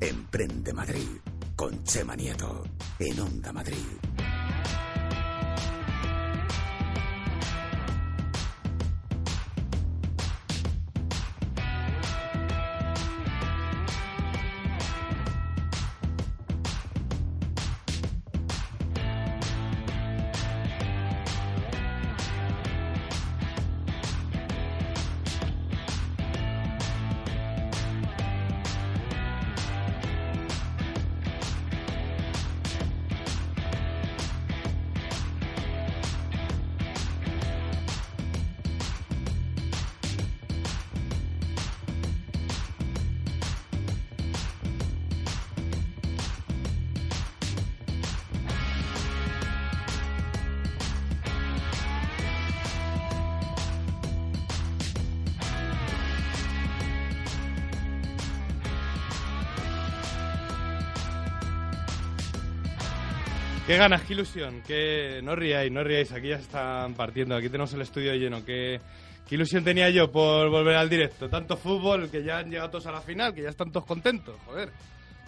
Emprende Madrid con Chema Nieto en Onda Madrid. Ganas, qué ilusión, que no ríais, no ríais, aquí ya están partiendo, aquí tenemos el estudio lleno, qué, ilusión tenía yo por volver al directo, tanto fútbol que ya han llegado todos a la final, que ya están todos contentos, joder,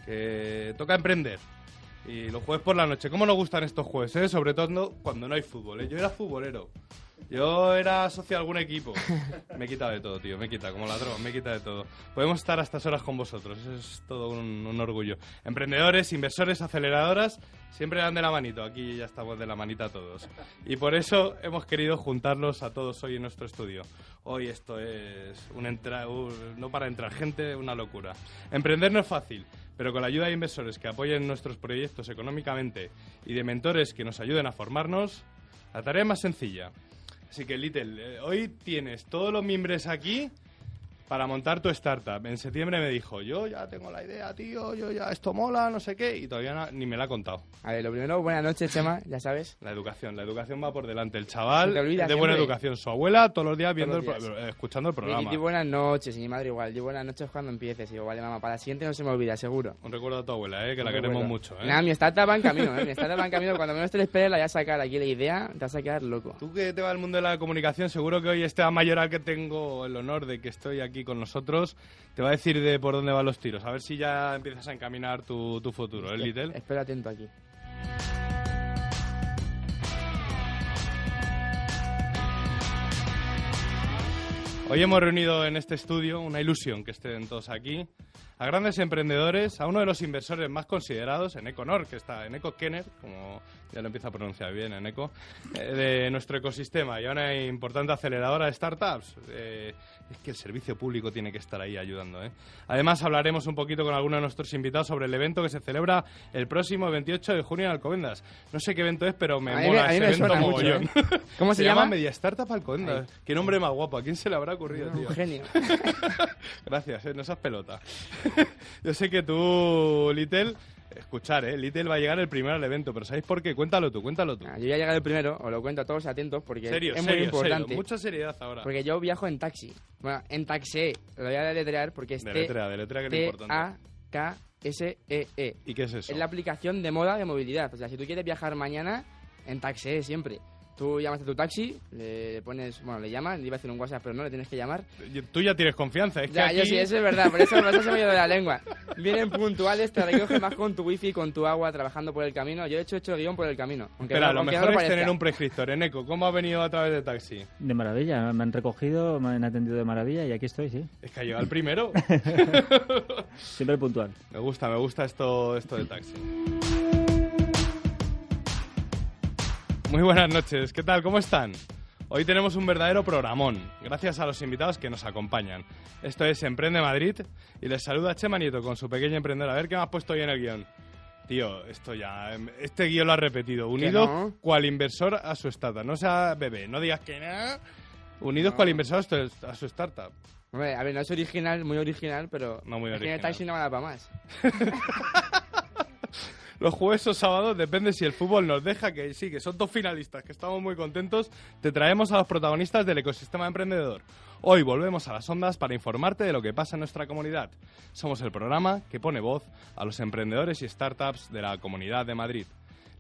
que toca emprender. Y los jueves por la noche, ¿cómo nos gustan estos jueves? Eh? Sobre todo cuando no hay fútbol, ¿eh? yo era futbolero. Yo era socio de algún equipo. Me he quitado de todo, tío. Me he quitado, como ladrón, me he quitado de todo. Podemos estar a estas horas con vosotros. Es todo un, un orgullo. Emprendedores, inversores, aceleradoras, siempre dan de la manito. Aquí ya estamos de la manita todos. Y por eso hemos querido juntarlos a todos hoy en nuestro estudio. Hoy esto es un entra un- no para entrar gente, una locura. Emprender no es fácil, pero con la ayuda de inversores que apoyen nuestros proyectos económicamente y de mentores que nos ayuden a formarnos, la tarea es más sencilla. Así que, Little, eh, hoy tienes todos los miembros aquí para montar tu startup. En septiembre me dijo, yo ya tengo la idea, tío, yo ya esto mola, no sé qué, y todavía no- ni me la ha contado. A ver, lo primero, buenas noches, Chema, ya sabes. La educación, la educación va por delante. El chaval de buena educación. Su abuela todos los días viendo los días. eh, escuchando el Y programa. di buenas noches, y mi madre igual, di buenas noches cuando empieces. Y digo, vale, mamá, para la siguiente no se me olvida, seguro. Un recuerdo a tu abuela, eh, que la queremos mucho. Eh. Nada, mi startup va en camino, ¿eh? Mi startup va en camino. Cuando menos te lo esperes, la voy a sacar aquí la idea, te vas a quedar loco. Tú que te va al mundo de la comunicación, seguro que hoy Esteban Mayoral, que tengo el honor de que estoy aquí con nosotros, te va a decir de por dónde van los tiros. A ver si ya empiezas a encaminar tu, tu futuro, ¿eh, Little? Espero atento aquí. Hoy hemos reunido en este estudio, una ilusión que estén todos aquí, a grandes emprendedores, a uno de los inversores más considerados en Econor, que está en Eco Kenner, como ya lo empiezo a pronunciar bien, en Eco, eh, de nuestro ecosistema y a una importante aceleradora de startups. Eh, es que el servicio público tiene que estar ahí ayudando. ¿eh? Además, hablaremos un poquito con algunos de nuestros invitados sobre el evento que se celebra el próximo 28 de junio en Alcobendas. No sé qué evento es, pero me A me- mola ese me evento suena mucho, mogollón. ¿eh? ¿Cómo se llama? llama? Media Startup Alcobendas. Qué nombre más guapo. ¿A quién se le habrá ocurrido, tío? Un genio. Gracias, ¿eh? no seas pelota. Yo sé que tú, Little, escuchar, ¿eh? Little va a llegar el primero al evento, pero ¿sabéis por qué? Cuéntalo tú, cuéntalo tú. Ah, Yo ya he llegado el primero, os lo cuento a todos atentos porque serio, es serio, muy importante. serio. Mucha seriedad ahora. Porque yo viajo en taxi. Bueno, en taxi. Lo voy a deletrear porque es Deletrea, deletrea, que es importante. T-A-K-S-E-E. ¿Y qué es eso? Es la aplicación de moda de movilidad. O sea, si tú quieres viajar mañana, en taxi siempre. Tú llamas a tu taxi, le pones, bueno, le llamas, le iba a hacer un WhatsApp, pero no le tienes que llamar. Tú ya tienes confianza, es Ya, que yo aquí... sí, eso es verdad, por eso, por eso se me ha ido de la lengua. Vienen puntuales, te recogen más con tu wifi, con tu agua, trabajando por el camino. Yo he hecho, hecho guion por el camino. Aunque Espera, no- lo aunque no mejor es tener un prescriptor. En Eco, ¿cómo ha venido a través de taxi? De maravilla, me han recogido, me han atendido de maravilla y aquí estoy, sí. Es que ha llegado el primero. Siempre puntual. me gusta, me gusta esto, esto de taxi. Muy buenas noches, ¿qué tal? ¿Cómo están? Hoy tenemos un verdadero programón, gracias a los invitados que nos acompañan. Esto es Emprende Madrid y les saluda Chema Nieto con su pequeño emprendedor. A ver qué me has puesto hoy en el guion. Tío, esto ya, este guion lo has repetido. Unido no? cual inversor a su startup. No sea bebé, no digas que no. Unidos No. cual inversor a su- startup. Hombre, a ver, no es original, muy original, pero. No muy original. taxi no da para más. Los jueves o sábados, depende si el fútbol nos deja, que sí, que son dos finalistas, que estamos muy contentos, te traemos a los protagonistas del ecosistema emprendedor. Hoy volvemos a las ondas para informarte de lo que pasa en nuestra comunidad. Somos el programa que pone voz a los emprendedores y startups de la Comunidad de Madrid.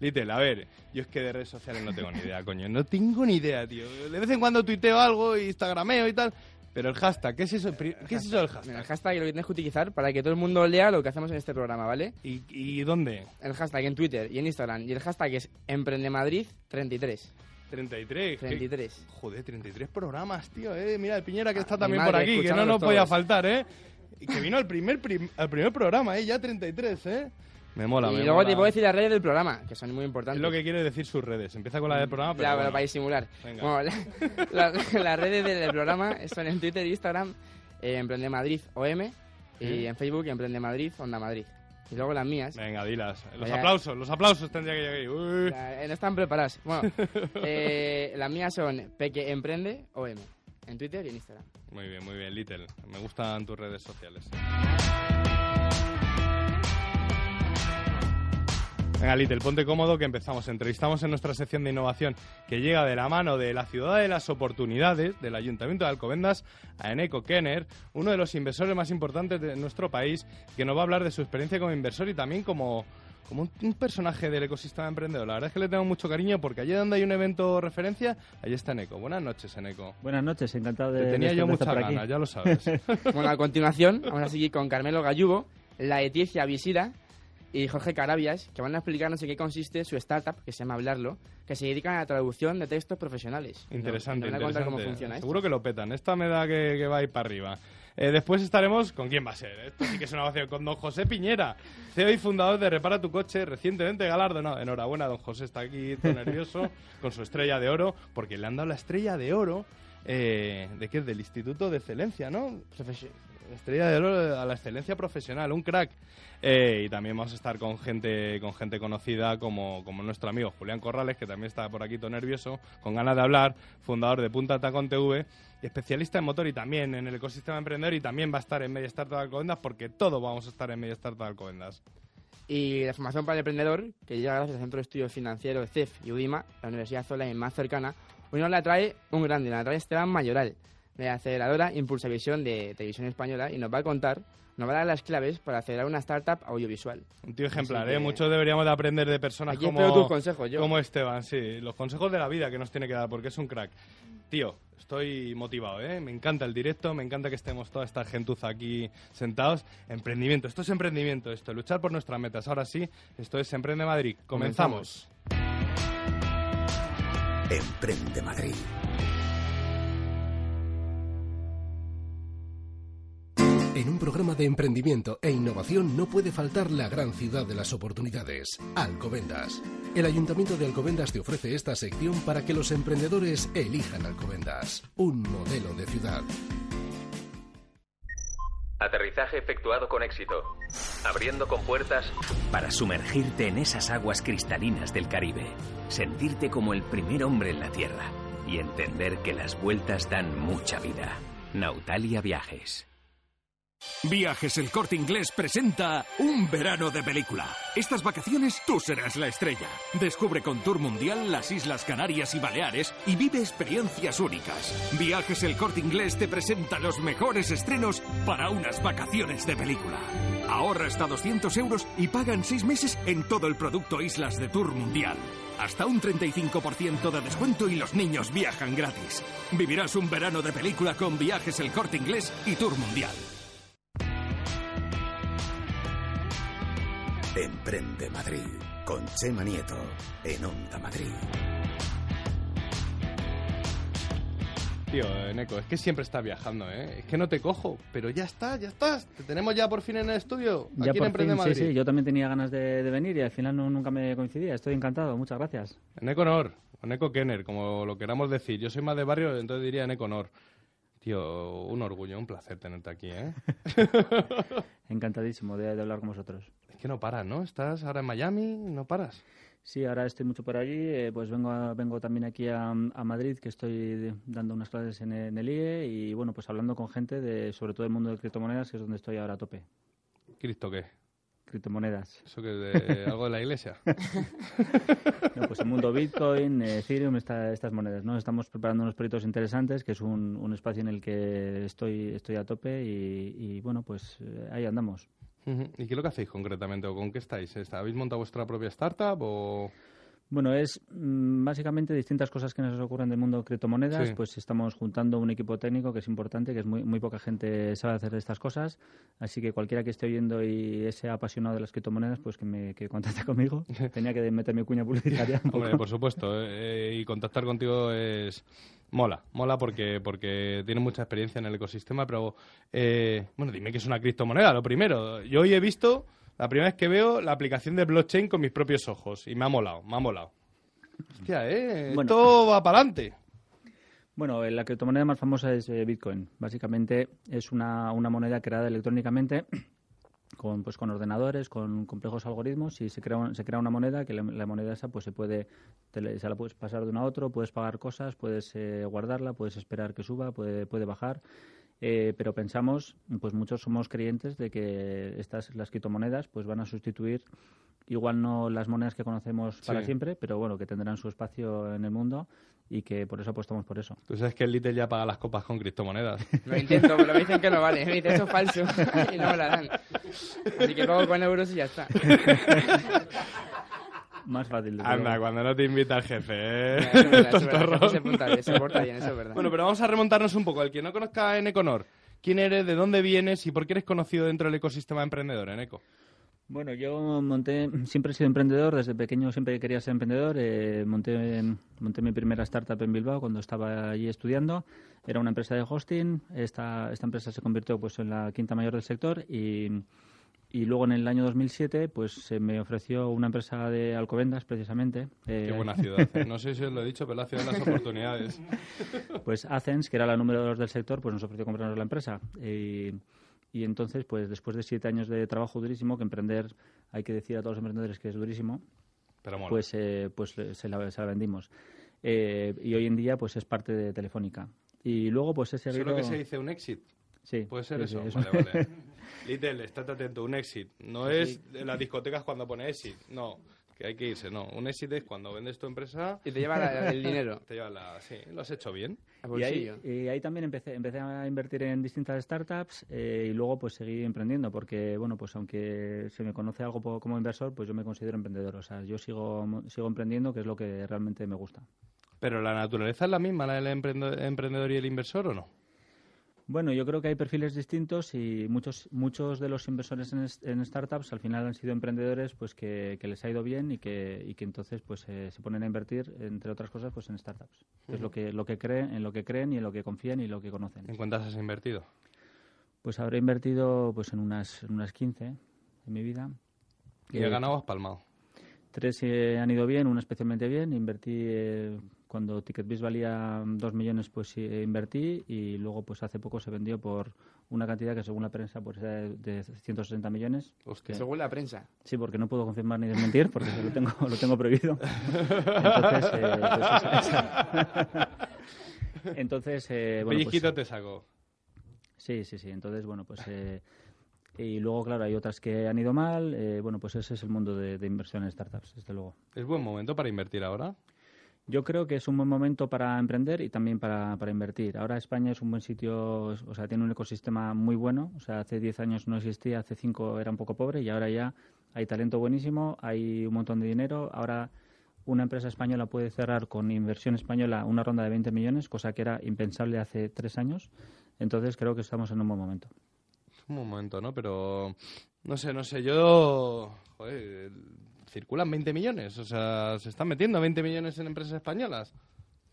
Little, a ver, yo es que de redes sociales no tengo ni idea, coño. No tengo ni idea, tío. De vez en cuando tuiteo algo, instagrameo y tal, Pero el hashtag, ¿qué es eso, ¿qué es eso del Mira, hashtag? el hashtag lo tienes que utilizar para que todo el mundo lea lo que hacemos en este programa, ¿vale? ¿Y, y dónde? El hashtag en Twitter y en Instagram. Y el hashtag es EmprendeMadrid33. 33. ¿qué- 33. Joder, 33 programas, tío, eh. Mira, el Piñera que Ah, está mi también madre, por aquí, que no nos podía faltar, eh. Y que vino al primer, prim- al primer programa, eh. Ya 33, eh. Me mola, y me luego mola. te puedo decir las redes del programa, que son muy Es importantes. lo que quiere decir sus redes. Empieza con la del programa, pero. ya, bueno. para disimular. Venga. Bueno, la- la- las redes del, del programa son en Twitter e Instagram, eh, Emprende Madrid OM, y en Facebook Emprende Madrid, Onda Madrid. Y luego las mías. Venga, dilas. Los Vaya. aplausos, los aplausos tendría que llegar ahí. Uy. Eh, no están preparadas. Bueno, eh, las mías son Peque Emprende OM, en Twitter y en Instagram. Muy bien, muy bien, Little. Me gustan tus redes sociales. Venga, Little, ponte cómodo que empezamos. Entrevistamos en nuestra sección de innovación que llega de la mano de la ciudad de las oportunidades del Ayuntamiento de Alcobendas a Eneco Kenner, uno de los inversores más importantes de nuestro país, que nos va a hablar de su experiencia como inversor y también como, como un, un personaje del ecosistema emprendedor. La verdad es que le tengo mucho cariño porque allí donde hay un evento referencia, allí está Eneco. Buenas noches, Eneco. Buenas noches, encantado de, Te tenía de yo muchas aquí. ganas, ya lo sabes. Bueno, a continuación vamos a seguir con Carmelo Gallugo, la Leticia Visira y Jorge Carabias, que van a explicarnos en qué consiste su startup, que se llama Hablarlo, que se dedican a la traducción de textos profesionales. Interesante, contar interesante. cómo funciona esto. Seguro que lo petan. Esta me da que, que va a ir para arriba. Eh, después estaremos con quién va a ser. Esto sí que es una ovación con don José Piñera, CEO y fundador de Repara tu coche, recientemente galardonado. Enhorabuena, don José está aquí todo nervioso con su estrella de oro, porque le han dado la estrella de oro eh, de qué del Instituto de Excelencia, ¿no? Estrella de oro a la excelencia profesional, un crack. Eh, y también vamos a estar con gente con gente conocida como, como nuestro amigo Julián Corrales, que también está por aquí todo nervioso, con ganas de hablar, fundador de Punta Tacón TV, especialista en motor y también en el ecosistema emprendedor y también va a estar en Media Startup Alcobendas porque todos vamos a estar en Media Startup Alcobendas. Y la formación para el emprendedor, que llega gracias al Centro de Estudios Financieros CEF y UDIMA, la Universidad Zola más cercana, hoy nos la trae un grande, la trae Esteban Mayoral, de la aceleradora Impulsavisión de Televisión Española, y nos va a contar, nos va a dar las claves para acelerar una startup audiovisual. Un tío ejemplar, que- ¿eh? Muchos deberíamos de aprender de personas Aquí como, tus consejos, yo. como Esteban, sí. Los consejos de la vida que nos tiene que dar, porque es un crack. Tío, estoy motivado, ¿eh? Me encanta el directo, me encanta que estemos toda esta gentuza aquí sentados. Emprendimiento, esto es emprendimiento, esto, luchar por nuestras metas. Ahora sí, esto es Emprende Madrid. Comenzamos. Emprende Madrid. En un programa de emprendimiento e innovación no puede faltar la gran ciudad de las oportunidades, Alcobendas. El Ayuntamiento de Alcobendas te ofrece esta sección para que los emprendedores elijan Alcobendas, un modelo de ciudad. Aterrizaje efectuado con éxito. Abriendo compuertas para sumergirte en esas aguas cristalinas del Caribe, sentirte como el primer hombre en la Tierra y entender que las vueltas dan mucha vida. Nautalia Viajes. Viajes El Corte Inglés presenta Un verano de película. Estas vacaciones tú serás la estrella. Descubre con Tour Mundial las Islas Canarias y Baleares y vive experiencias únicas. Viajes El Corte Inglés te presenta los mejores estrenos para unas vacaciones de película. Ahorra hasta 200 euros y paga en seis meses en todo el producto Islas de Tour Mundial. Hasta un 35% de descuento y los niños viajan gratis. Vivirás un verano de película con Viajes El Corte Inglés y Tour Mundial. Emprende Madrid. Con Chema Nieto. En Onda Madrid. Tío, eh, Neko, es que siempre estás viajando, ¿eh? Es que no te cojo, pero ya está, ya estás. Te tenemos ya por fin en el estudio. Ya aquí en por Emprende fin, Madrid. sí, sí, yo también tenía ganas de, de venir y al final no- nunca me coincidía. Estoy encantado, muchas gracias. En Econor, o Neko Kenner, como lo queramos decir. Yo soy más de barrio, entonces diría en Econor. Tío, un orgullo, un placer tenerte aquí, ¿eh? Encantadísimo de, de hablar con vosotros. Que no paras, ¿no? Estás ahora en Miami, no paras. Sí, ahora estoy mucho por allí, eh, pues vengo, a- vengo también aquí a, a Madrid, que estoy dando unas clases en, en el IE y bueno, pues hablando con gente de sobre todo el mundo de criptomonedas, que es donde estoy ahora a tope. ¿Cristo qué? Criptomonedas. ¿Eso que es de algo de la iglesia? No, pues el mundo Bitcoin, Ethereum, esta- estas monedas, ¿no? Estamos preparando unos proyectos interesantes, que es un, un espacio en el que estoy, estoy a tope y, y, bueno, pues eh, ahí andamos. ¿Y qué es lo que hacéis concretamente o con qué estáis? ¿Está- ¿Habéis montado vuestra propia startup o...? Bueno, es mm, básicamente distintas cosas que nos ocurren del mundo de criptomonedas. Sí. Pues estamos juntando un equipo técnico que es importante, que es muy, muy poca gente sabe hacer estas cosas. Así que cualquiera que esté oyendo y sea apasionado de las criptomonedas, pues que me que contacte conmigo. Tenía que meter mi cuña publicitaria. Hombre, por supuesto. eh, y contactar contigo es. Mola, mola porque, porque tienes mucha experiencia en el ecosistema, pero. eh, bueno, dime que es una criptomoneda, lo primero. Yo hoy he visto, la primera vez que veo la aplicación de blockchain con mis propios ojos y me ha molado, me ha molado. Hostia, ¿eh? Bueno. Esto va para adelante. Bueno, eh, la criptomoneda más famosa es eh, Bitcoin. Básicamente es una, una moneda creada electrónicamente con, pues, con ordenadores, con complejos algoritmos y se crea, un- se crea una moneda que la, la moneda esa pues se puede te se la puedes pasar de uno a otro, puedes pagar cosas, puedes eh, guardarla, puedes esperar que suba, puede, puede bajar. Eh, pero pensamos, pues muchos somos creyentes de que estas las criptomonedas pues van a sustituir igual no las monedas que conocemos para Sí. siempre, pero bueno, que tendrán su espacio en el mundo y que por eso apostamos por eso. Tú sabes que el Little ya paga las copas con criptomonedas. Lo intento, pero me dicen que no vale. Me dicen eso es falso y no me la dan. Así que pago con euros y ya está. Más fácil. desde Anda, cuando no te invita el jefe, ¿eh? Eso es verdad, eso es verdad. Tontorrón. Se porta bien, se porta bien, eso es verdad. Bueno, pero vamos a remontarnos un poco. El que no conozca a Eneconor, ¿quién eres, de dónde vienes y por qué eres conocido dentro del ecosistema emprendedor, Eneco? Bueno, yo monté, siempre he sido emprendedor, desde pequeño siempre quería ser emprendedor. eh, monté, monté mi primera startup en Bilbao cuando estaba allí estudiando. Era una empresa de hosting. Esta, esta empresa se convirtió pues, en la quinta mayor del sector y, y luego en el año 2007 pues se me ofreció una empresa de Alcobendas precisamente. Qué eh, buena ciudad. ¿eh? No sé si os lo he dicho, pero la ciudad de las oportunidades. pues Athens, que era la número dos del sector, pues nos ofreció comprarnos la empresa. Y, y entonces, pues después de siete años de trabajo durísimo, que emprender, hay que decir a todos los emprendedores que es durísimo, Pero pues, eh, pues se, la, se la vendimos. Eh, y hoy en día, pues es parte de Telefónica. Y luego, pues he ¿Eso es seguido... lo que se dice un exit? Sí, ¿Puede ser sí, sí, eso? Vale, vale. Little, estate atento, un exit. No es en las discotecas cuando pone exit, no. Que hay que irse, no. Un exit es cuando vendes tu empresa... Y te lleva la- el dinero. Te lleva la... Sí, lo has hecho bien. Y ahí, bolsillo. y ahí también empecé, empecé a invertir en distintas startups eh, y luego pues seguí emprendiendo porque, bueno, pues aunque se me conoce algo como inversor, pues yo me considero emprendedor. O sea, yo sigo, sigo emprendiendo, que es lo que realmente me gusta. Pero la naturaleza es la misma, la del emprendedor y el inversor, ¿o no? Bueno, yo creo que hay perfiles distintos y muchos muchos de los inversores en, startups al final han sido emprendedores pues que, que les ha ido bien y que, y que entonces pues eh, se ponen a invertir entre otras cosas pues en startups. Es lo que lo que creen, en lo que creen y en lo que confían y lo que conocen. ¿En cuántas has invertido? Pues habré invertido pues en unas en unas 15 en mi vida. ¿Y has ganado o has palmado? Tres eh, han ido bien, una especialmente bien. Invertí eh, cuando TicketBiz valía dos millones, pues sí, eh, invertí y luego pues hace poco se vendió por una cantidad que según la prensa pues era de, de 160 millones. Hostia. Según la prensa. Sí, porque no puedo confirmar ni desmentir porque lo tengo lo tengo prohibido. Entonces, eh, pues, esa- Entonces, eh, bueno, pues, te saco. Sí, sí, sí. Entonces, bueno, pues... eh, y luego, claro, hay otras que han ido mal. eh, bueno, pues ese es el mundo de, de inversión en startups, desde luego. ¿Es buen momento para invertir ahora? Yo creo que es un buen momento para emprender y también para, para invertir. Ahora España es un buen sitio, o sea, tiene un ecosistema muy bueno. O sea, hace 10 años no existía, hace 5 era un poco pobre y ahora ya hay talento buenísimo, hay un montón de dinero. Ahora una empresa española puede cerrar con inversión española una ronda de 20 millones, cosa que era impensable hace 3 años. Entonces creo que estamos en un buen momento. Un momento, ¿no? Pero no sé, no sé, yo... Joder, circulan 20 millones, o sea, se están metiendo 20 millones en empresas españolas.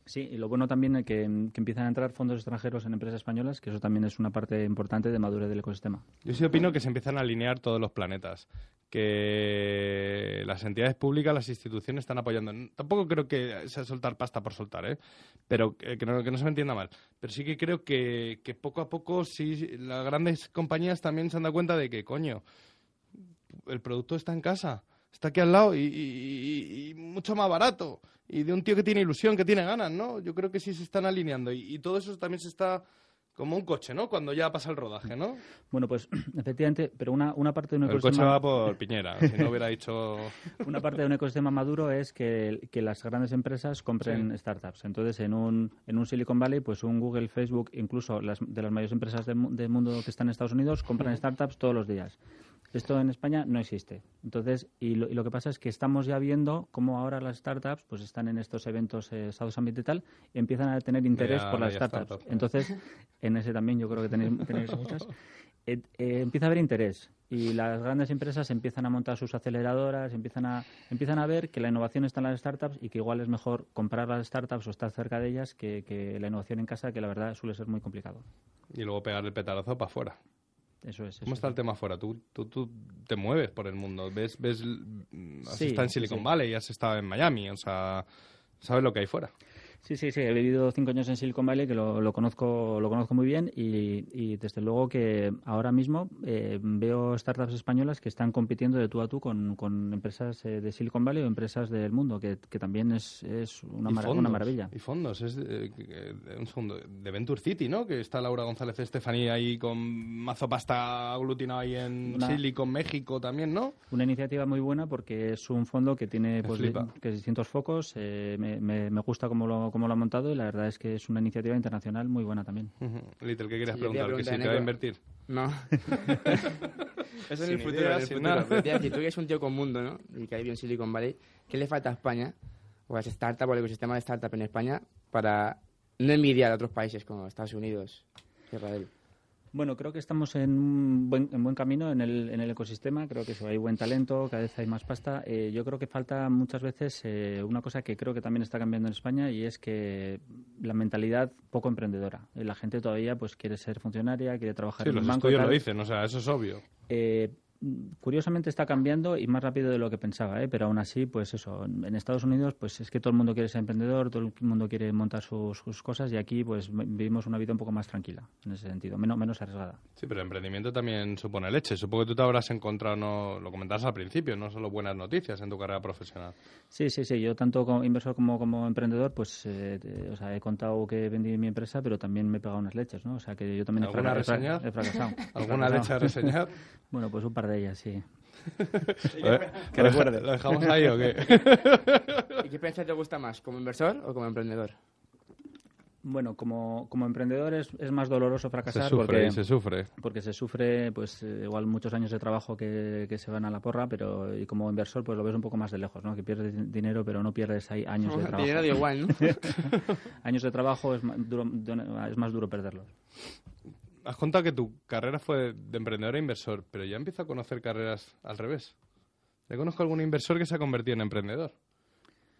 Sí, y lo bueno también es que, que empiezan a entrar fondos extranjeros en empresas españolas, que eso también es una parte importante de madurez del ecosistema. Yo sí opino que se empiezan a alinear todos los planetas, que las entidades públicas, las instituciones están apoyando. Tampoco creo que sea soltar pasta por soltar, ¿eh? Pero eh, que no, que no se me entienda mal. Pero sí que creo que, que poco a poco sí las grandes compañías también se han dado cuenta de que, coño, el producto está en casa, está aquí al lado y, mucho más barato. Y de un tío que tiene ilusión, que tiene ganas, ¿no? Yo creo que sí se están alineando y, y todo eso también se está como un coche, ¿no? Cuando ya pasa el rodaje, ¿no? Bueno, pues efectivamente, pero una, una parte de un El coche ecosistema... va por Piñera, si no hubiera dicho... Una parte de un ecosistema maduro es que, que las grandes empresas compren Sí. startups. Entonces, en un, en un Silicon Valley, pues un Google, Facebook, incluso las, de las mayores empresas del, mu- del mundo que están en Estados Unidos, compran startups todos los días. Esto en España no existe. Entonces, y lo, y lo que pasa es que estamos ya viendo cómo ahora las startups pues están en estos eventos eh, South Summit y tal, y empiezan a tener interés Ya, por las startups. startup. Entonces, en ese también yo creo que tenéis, tenéis muchas. Eh, eh, empieza a haber interés y las grandes empresas empiezan a montar sus aceleradoras, empiezan a, empiezan a ver que la innovación está en las startups y que igual es mejor comprar las startups o estar cerca de ellas que, que la innovación en casa, que la verdad suele ser muy complicado. Y luego pegar el petarazo para afuera. Eso es. ¿Cómo eso está es. el tema afuera? ¿Tú, tú, tú te mueves por el mundo. ¿Ves, ves, mm, has Sí, estado en Silicon sí. Valley, has estado en Miami, o sea, sabes lo que hay fuera. Sí, sí, sí. He vivido cinco años en Silicon Valley, que lo, lo conozco, lo conozco muy bien y, y desde luego que ahora mismo eh, veo startups españolas que están compitiendo de tú a tú con, con empresas eh, de Silicon Valley o empresas del mundo, que, que también es, es una, fondos, maravilla. Y fondos, es eh, un segundo, de Venture City, ¿no? Que está Laura González Estefanía ahí con mazo pasta aglutinado ahí en Una- Silicon, México también, ¿no? Una iniciativa muy buena porque es un fondo que tiene pues, que distintos focos. eh, me, me, me gusta cómo lo, cómo lo ha montado y la verdad es que es una iniciativa internacional muy buena también. Little, ¿qué querías Sí, preguntar? Que si preguntar, te va a invertir. No. Eso en el futuro, idea, en el sin futuro. nada. Decir, tú eres un tío con mundo, ¿no? Y que hay bien Silicon Valley. ¿Qué le falta a España, o a las startups, o al ecosistema de startup en España, para no envidiar a otros países como Estados Unidos, Israel? Bueno, creo que estamos en un buen, en buen camino en el, en el ecosistema. Creo que eso, hay buen talento, cada vez hay más pasta. Eh, yo creo que falta muchas veces eh, una cosa que creo que también está cambiando en España y es que la mentalidad poco emprendedora. Eh, La gente todavía pues quiere ser funcionaria, quiere trabajar Sí, en los un banco. estudios lo dicen, o sea, eso es obvio. Eh, curiosamente está cambiando y más rápido de lo que pensaba, ¿eh? pero aún así, pues eso, en Estados Unidos, pues es que todo el mundo quiere ser emprendedor, todo el mundo quiere montar sus, sus cosas y aquí, pues vi- vivimos una vida un poco más tranquila en ese sentido, menos, menos arriesgada. Sí, pero el emprendimiento también supone leche. Supongo que tú te habrás encontrado, no, lo comentabas al principio, no solo buenas noticias en tu carrera profesional. Sí, sí, sí. Yo tanto como inversor como como emprendedor, pues, eh, eh, o sea, he contado que vendí mi empresa, pero también me he pegado unas leches, ¿no? O sea, que yo también he, ¿Alguna fraca- he fra- reseña? he fracasado. He ¿Alguna leche a fracasado. reseñar? bueno, pues un par de ellas, sí. que recuerde. ¿Lo dejamos ahí o qué? ¿Y qué experiencia te gusta más, como inversor o como emprendedor? Bueno, como, como emprendedor es, es más doloroso se fracasar sufre, porque se sufre. porque se sufre pues eh, igual muchos años de trabajo que, que se van a la porra, pero y como inversor pues lo ves un poco más de lejos, ¿no? Que pierdes din- dinero pero no pierdes ahí años de trabajo. Dinero da igual, ¿no? años de trabajo es más duro, es más duro perderlos. Has contado que tu carrera fue de emprendedor a inversor, pero ya empiezo a conocer carreras al revés. Ya conozco algún inversor que se ha convertido en emprendedor.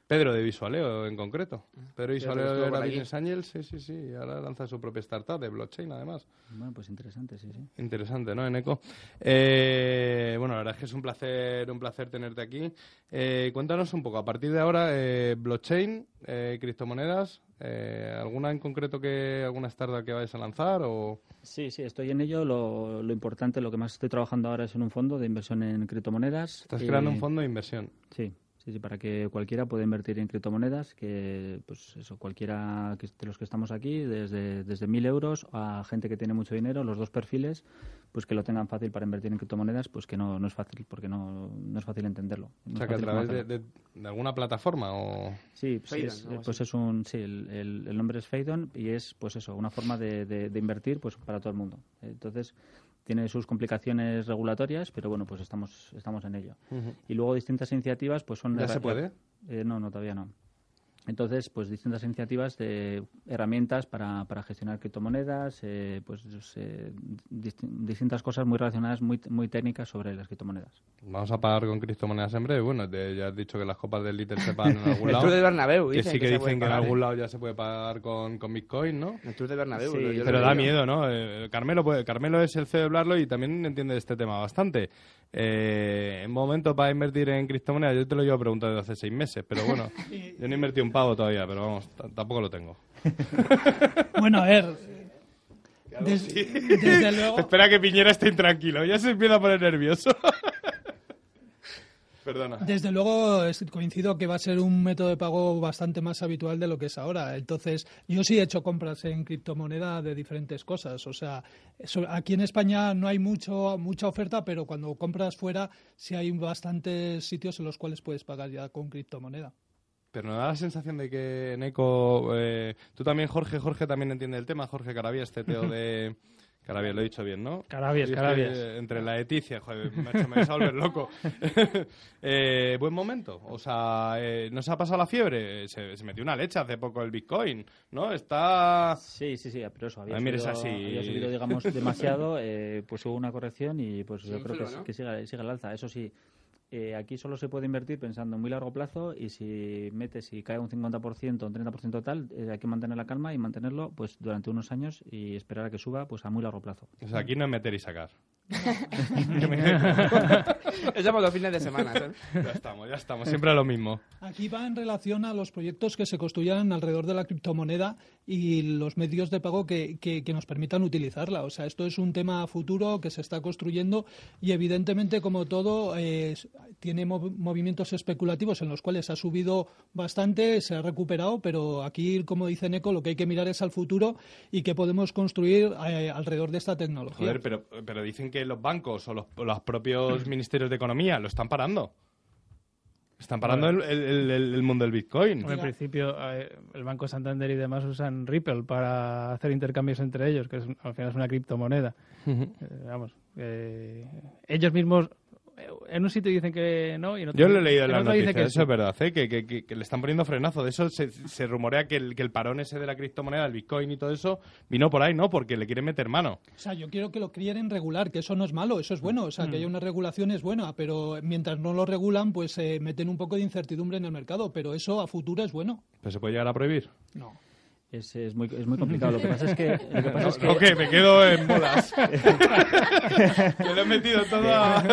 Pedro de Visualeo, en concreto. Pedro estuvo Visualeo era. Business Angel, sí, sí, sí. y ahora lanza su propia startup de blockchain, además. Bueno, pues interesante, sí, sí. Interesante, ¿no, Eneco? Eh, bueno, la verdad es que es un placer, un placer tenerte aquí. Eh, cuéntanos un poco, a partir de ahora, eh, blockchain, eh, criptomonedas, eh, ¿alguna en concreto que, alguna startup que vayas a lanzar o...? Sí, sí, estoy en ello. Lo, lo importante, lo que más estoy trabajando ahora es en un fondo de inversión en criptomonedas. Estás Eh, creando un fondo de inversión. Sí, sí, sí, para que cualquiera pueda invertir en criptomonedas, que pues eso, cualquiera que- de los que estamos aquí, desde, desde 1.000 euros a gente que tiene mucho dinero, los dos perfiles, pues que lo tengan fácil para invertir en criptomonedas, pues que no, no es fácil, porque no, no es fácil entenderlo. No O sea, que a través de, de- de alguna plataforma o... Sí, Phaidon, es- pues es un, sí, el, el- el nombre es Phaidon y es pues eso, una forma de, de- de invertir pues para todo el mundo. Entonces, tiene sus complicaciones regulatorias, pero bueno, pues estamos, estamos en ello. Y luego distintas iniciativas pues son... ¿Ya se puede? Eh, no, no, todavía no. Entonces, pues distintas iniciativas de herramientas para, para gestionar criptomonedas, eh, pues eh, disti- distintas cosas muy relacionadas, muy, muy técnicas sobre las criptomonedas. Vamos a pagar con criptomonedas en breve. Bueno, te- ya has dicho que las copas del Little se pagan en algún El lado. Tour de Bernabéu, que dicen sí que, se puede dicen que en algún lado ya se puede pagar con, con Bitcoin, ¿no? El Tour de Bernabéu. Sí, yo Pero da miedo, ¿no? Eh, Carmelo, puede- Carmelo es el CEO de Blarlo y también entiende de este tema bastante. Eh, en momento para invertir en criptomonedas, yo te lo llevo preguntando desde hace seis meses, pero bueno, yo no he invertido un pavo todavía, pero vamos, tampoco lo tengo. Bueno, a ver. des- desde luego. Espera que Piñera esté intranquilo, ya se empieza a poner nervioso. Perdona. Desde luego es- coincido que va a ser un método de pago bastante más habitual de lo que es ahora. Entonces, yo sí he hecho compras en criptomoneda de diferentes cosas. O sea, aquí en España no hay mucho mucha oferta, pero cuando compras fuera sí hay bastantes sitios en los cuales puedes pagar ya con criptomoneda. Pero nos da la sensación de que Neko, eh, tú también, Jorge, Jorge también entiende el tema, Jorge Carabias, CTO de Carabias, lo he dicho bien, ¿no? Carabias, Carabias. entre la Leticia, joder, macho, me vais a volver loco. Eh, buen momento. O sea, eh, ¿no se ha pasado la fiebre? Se, se metió una leche hace poco el Bitcoin, ¿no? Está... Sí, sí, sí, pero eso había, subido, así. había subido, digamos, demasiado, eh, pues hubo una corrección y pues yo creo que, ¿no? que siga, siga al alza. Eso sí, eh, aquí solo se puede invertir pensando en muy largo plazo y si metes y cae un 50%, un 30% tal, eh, hay que mantener la calma y mantenerlo pues durante unos años y esperar a que suba pues a muy largo plazo. O sea, aquí no es meter y sacar. Estamos los fines de semana, ¿sabes? Ya estamos, ya estamos. Siempre lo mismo. Aquí va en relación a los proyectos que se construyan alrededor de la criptomoneda y los medios de pago que, que- nos permitan utilizarla. O sea, esto es un tema futuro que se está construyendo y evidentemente, como todo, eh, tiene mov- movimientos especulativos en los cuales ha subido bastante, se ha recuperado, pero aquí, como dice Neko, lo que hay que mirar es al futuro y qué podemos construir eh, alrededor de esta tecnología. Joder, pero, pero dicen que los bancos o los, los propios ministerios de Economía lo están parando. Están parando el, el- el- el mundo del Bitcoin. En principio, eh, el Banco Santander y demás usan Ripple para hacer intercambios entre ellos, que es, al final es una criptomoneda. Eh, vamos, eh, ellos mismos en un sitio dicen que no y en otro, Yo lo he leído en las noticias, que eso sí. es verdad, ¿eh? que, que- que- que le están poniendo frenazo. De eso se, se rumorea que el, que el parón ese de la criptomoneda, el Bitcoin y todo eso, vino por ahí, ¿no? Porque le quieren meter mano. O sea, yo quiero que lo quieren regular, que eso no es malo, eso es bueno. O sea, que haya una regulación es buena, pero mientras no lo regulan, pues eh, meten un poco de incertidumbre en el mercado. Pero eso a futuro es bueno. Pero se puede llegar a prohibir. No. Es, es muy, es muy complicado. Lo que pasa es que... Lo que pasa es que Ok, me quedo en bolas. que lo he metido todo a...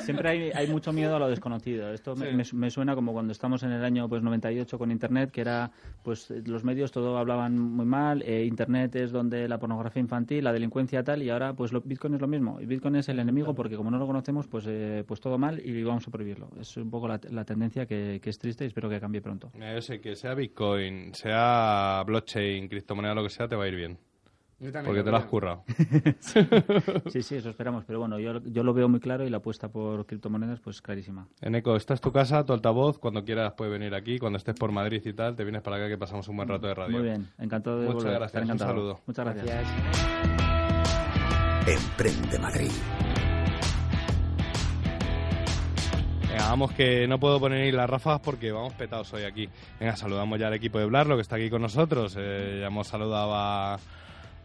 Siempre hay, hay mucho miedo a lo desconocido. Esto me, Sí. me- me suena como cuando estamos en el año pues 98 con Internet, que era, pues los medios todo hablaban muy mal, eh, Internet es donde la pornografía infantil, la delincuencia tal, y ahora pues lo, Bitcoin es lo mismo. Y Bitcoin es el enemigo porque como no lo conocemos, pues, eh, pues todo mal y vamos a prohibirlo. Es un poco la, la tendencia que, que es triste y espero que cambie pronto. Yo sé que sea Bitcoin, sea blockchain, criptomoneda, lo que sea, te va a ir bien. Yo también Porque lo te lo has currado. Sí, sí, eso esperamos, pero bueno, yo, yo lo veo muy claro y la apuesta por criptomonedas pues clarísima. Eneco, esta es tu casa, tu altavoz. Cuando quieras puedes venir aquí. Cuando estés por Madrid y tal, te vienes para acá que pasamos un buen rato de radio. Muy bien, encantado de Muchas volver. gracias, un saludo. Muchas gracias. Emprende Madrid. Venga, vamos que no puedo poner ni las ráfagas porque vamos petados hoy aquí. Venga, saludamos ya al equipo de Blarlo que está aquí con nosotros. Eh, ya hemos saludado a...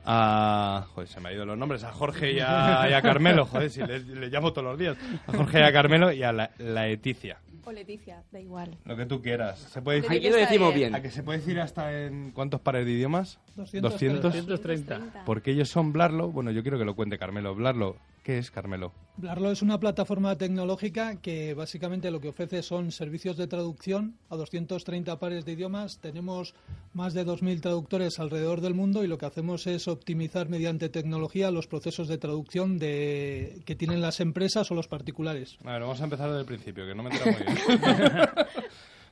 a- joder, se me han ido los nombres. A Jorge y a, y a Carmelo. Joder, si le, le llamo todos los días. A Jorge y a Carmelo y a la, la Leticia. O Leticia, da igual. Lo que tú quieras. Se puede decir... Aquí lo decimos bien. ¿A que se puede decir hasta en cuántos pares de idiomas? 200. 230. Porque ellos son Blarlo. Bueno, yo quiero que lo cuente Carmelo. Blarlo, ¿qué es Carmelo? Blarlo es una plataforma tecnológica que básicamente lo que ofrece son servicios de traducción a 230 pares de idiomas. Tenemos más de 2.000 traductores alrededor del mundo y lo que hacemos es optimizar mediante tecnología los procesos de traducción de, que tienen las empresas o los particulares. A ver, vamos a empezar desde el principio, que no me entera muy bien.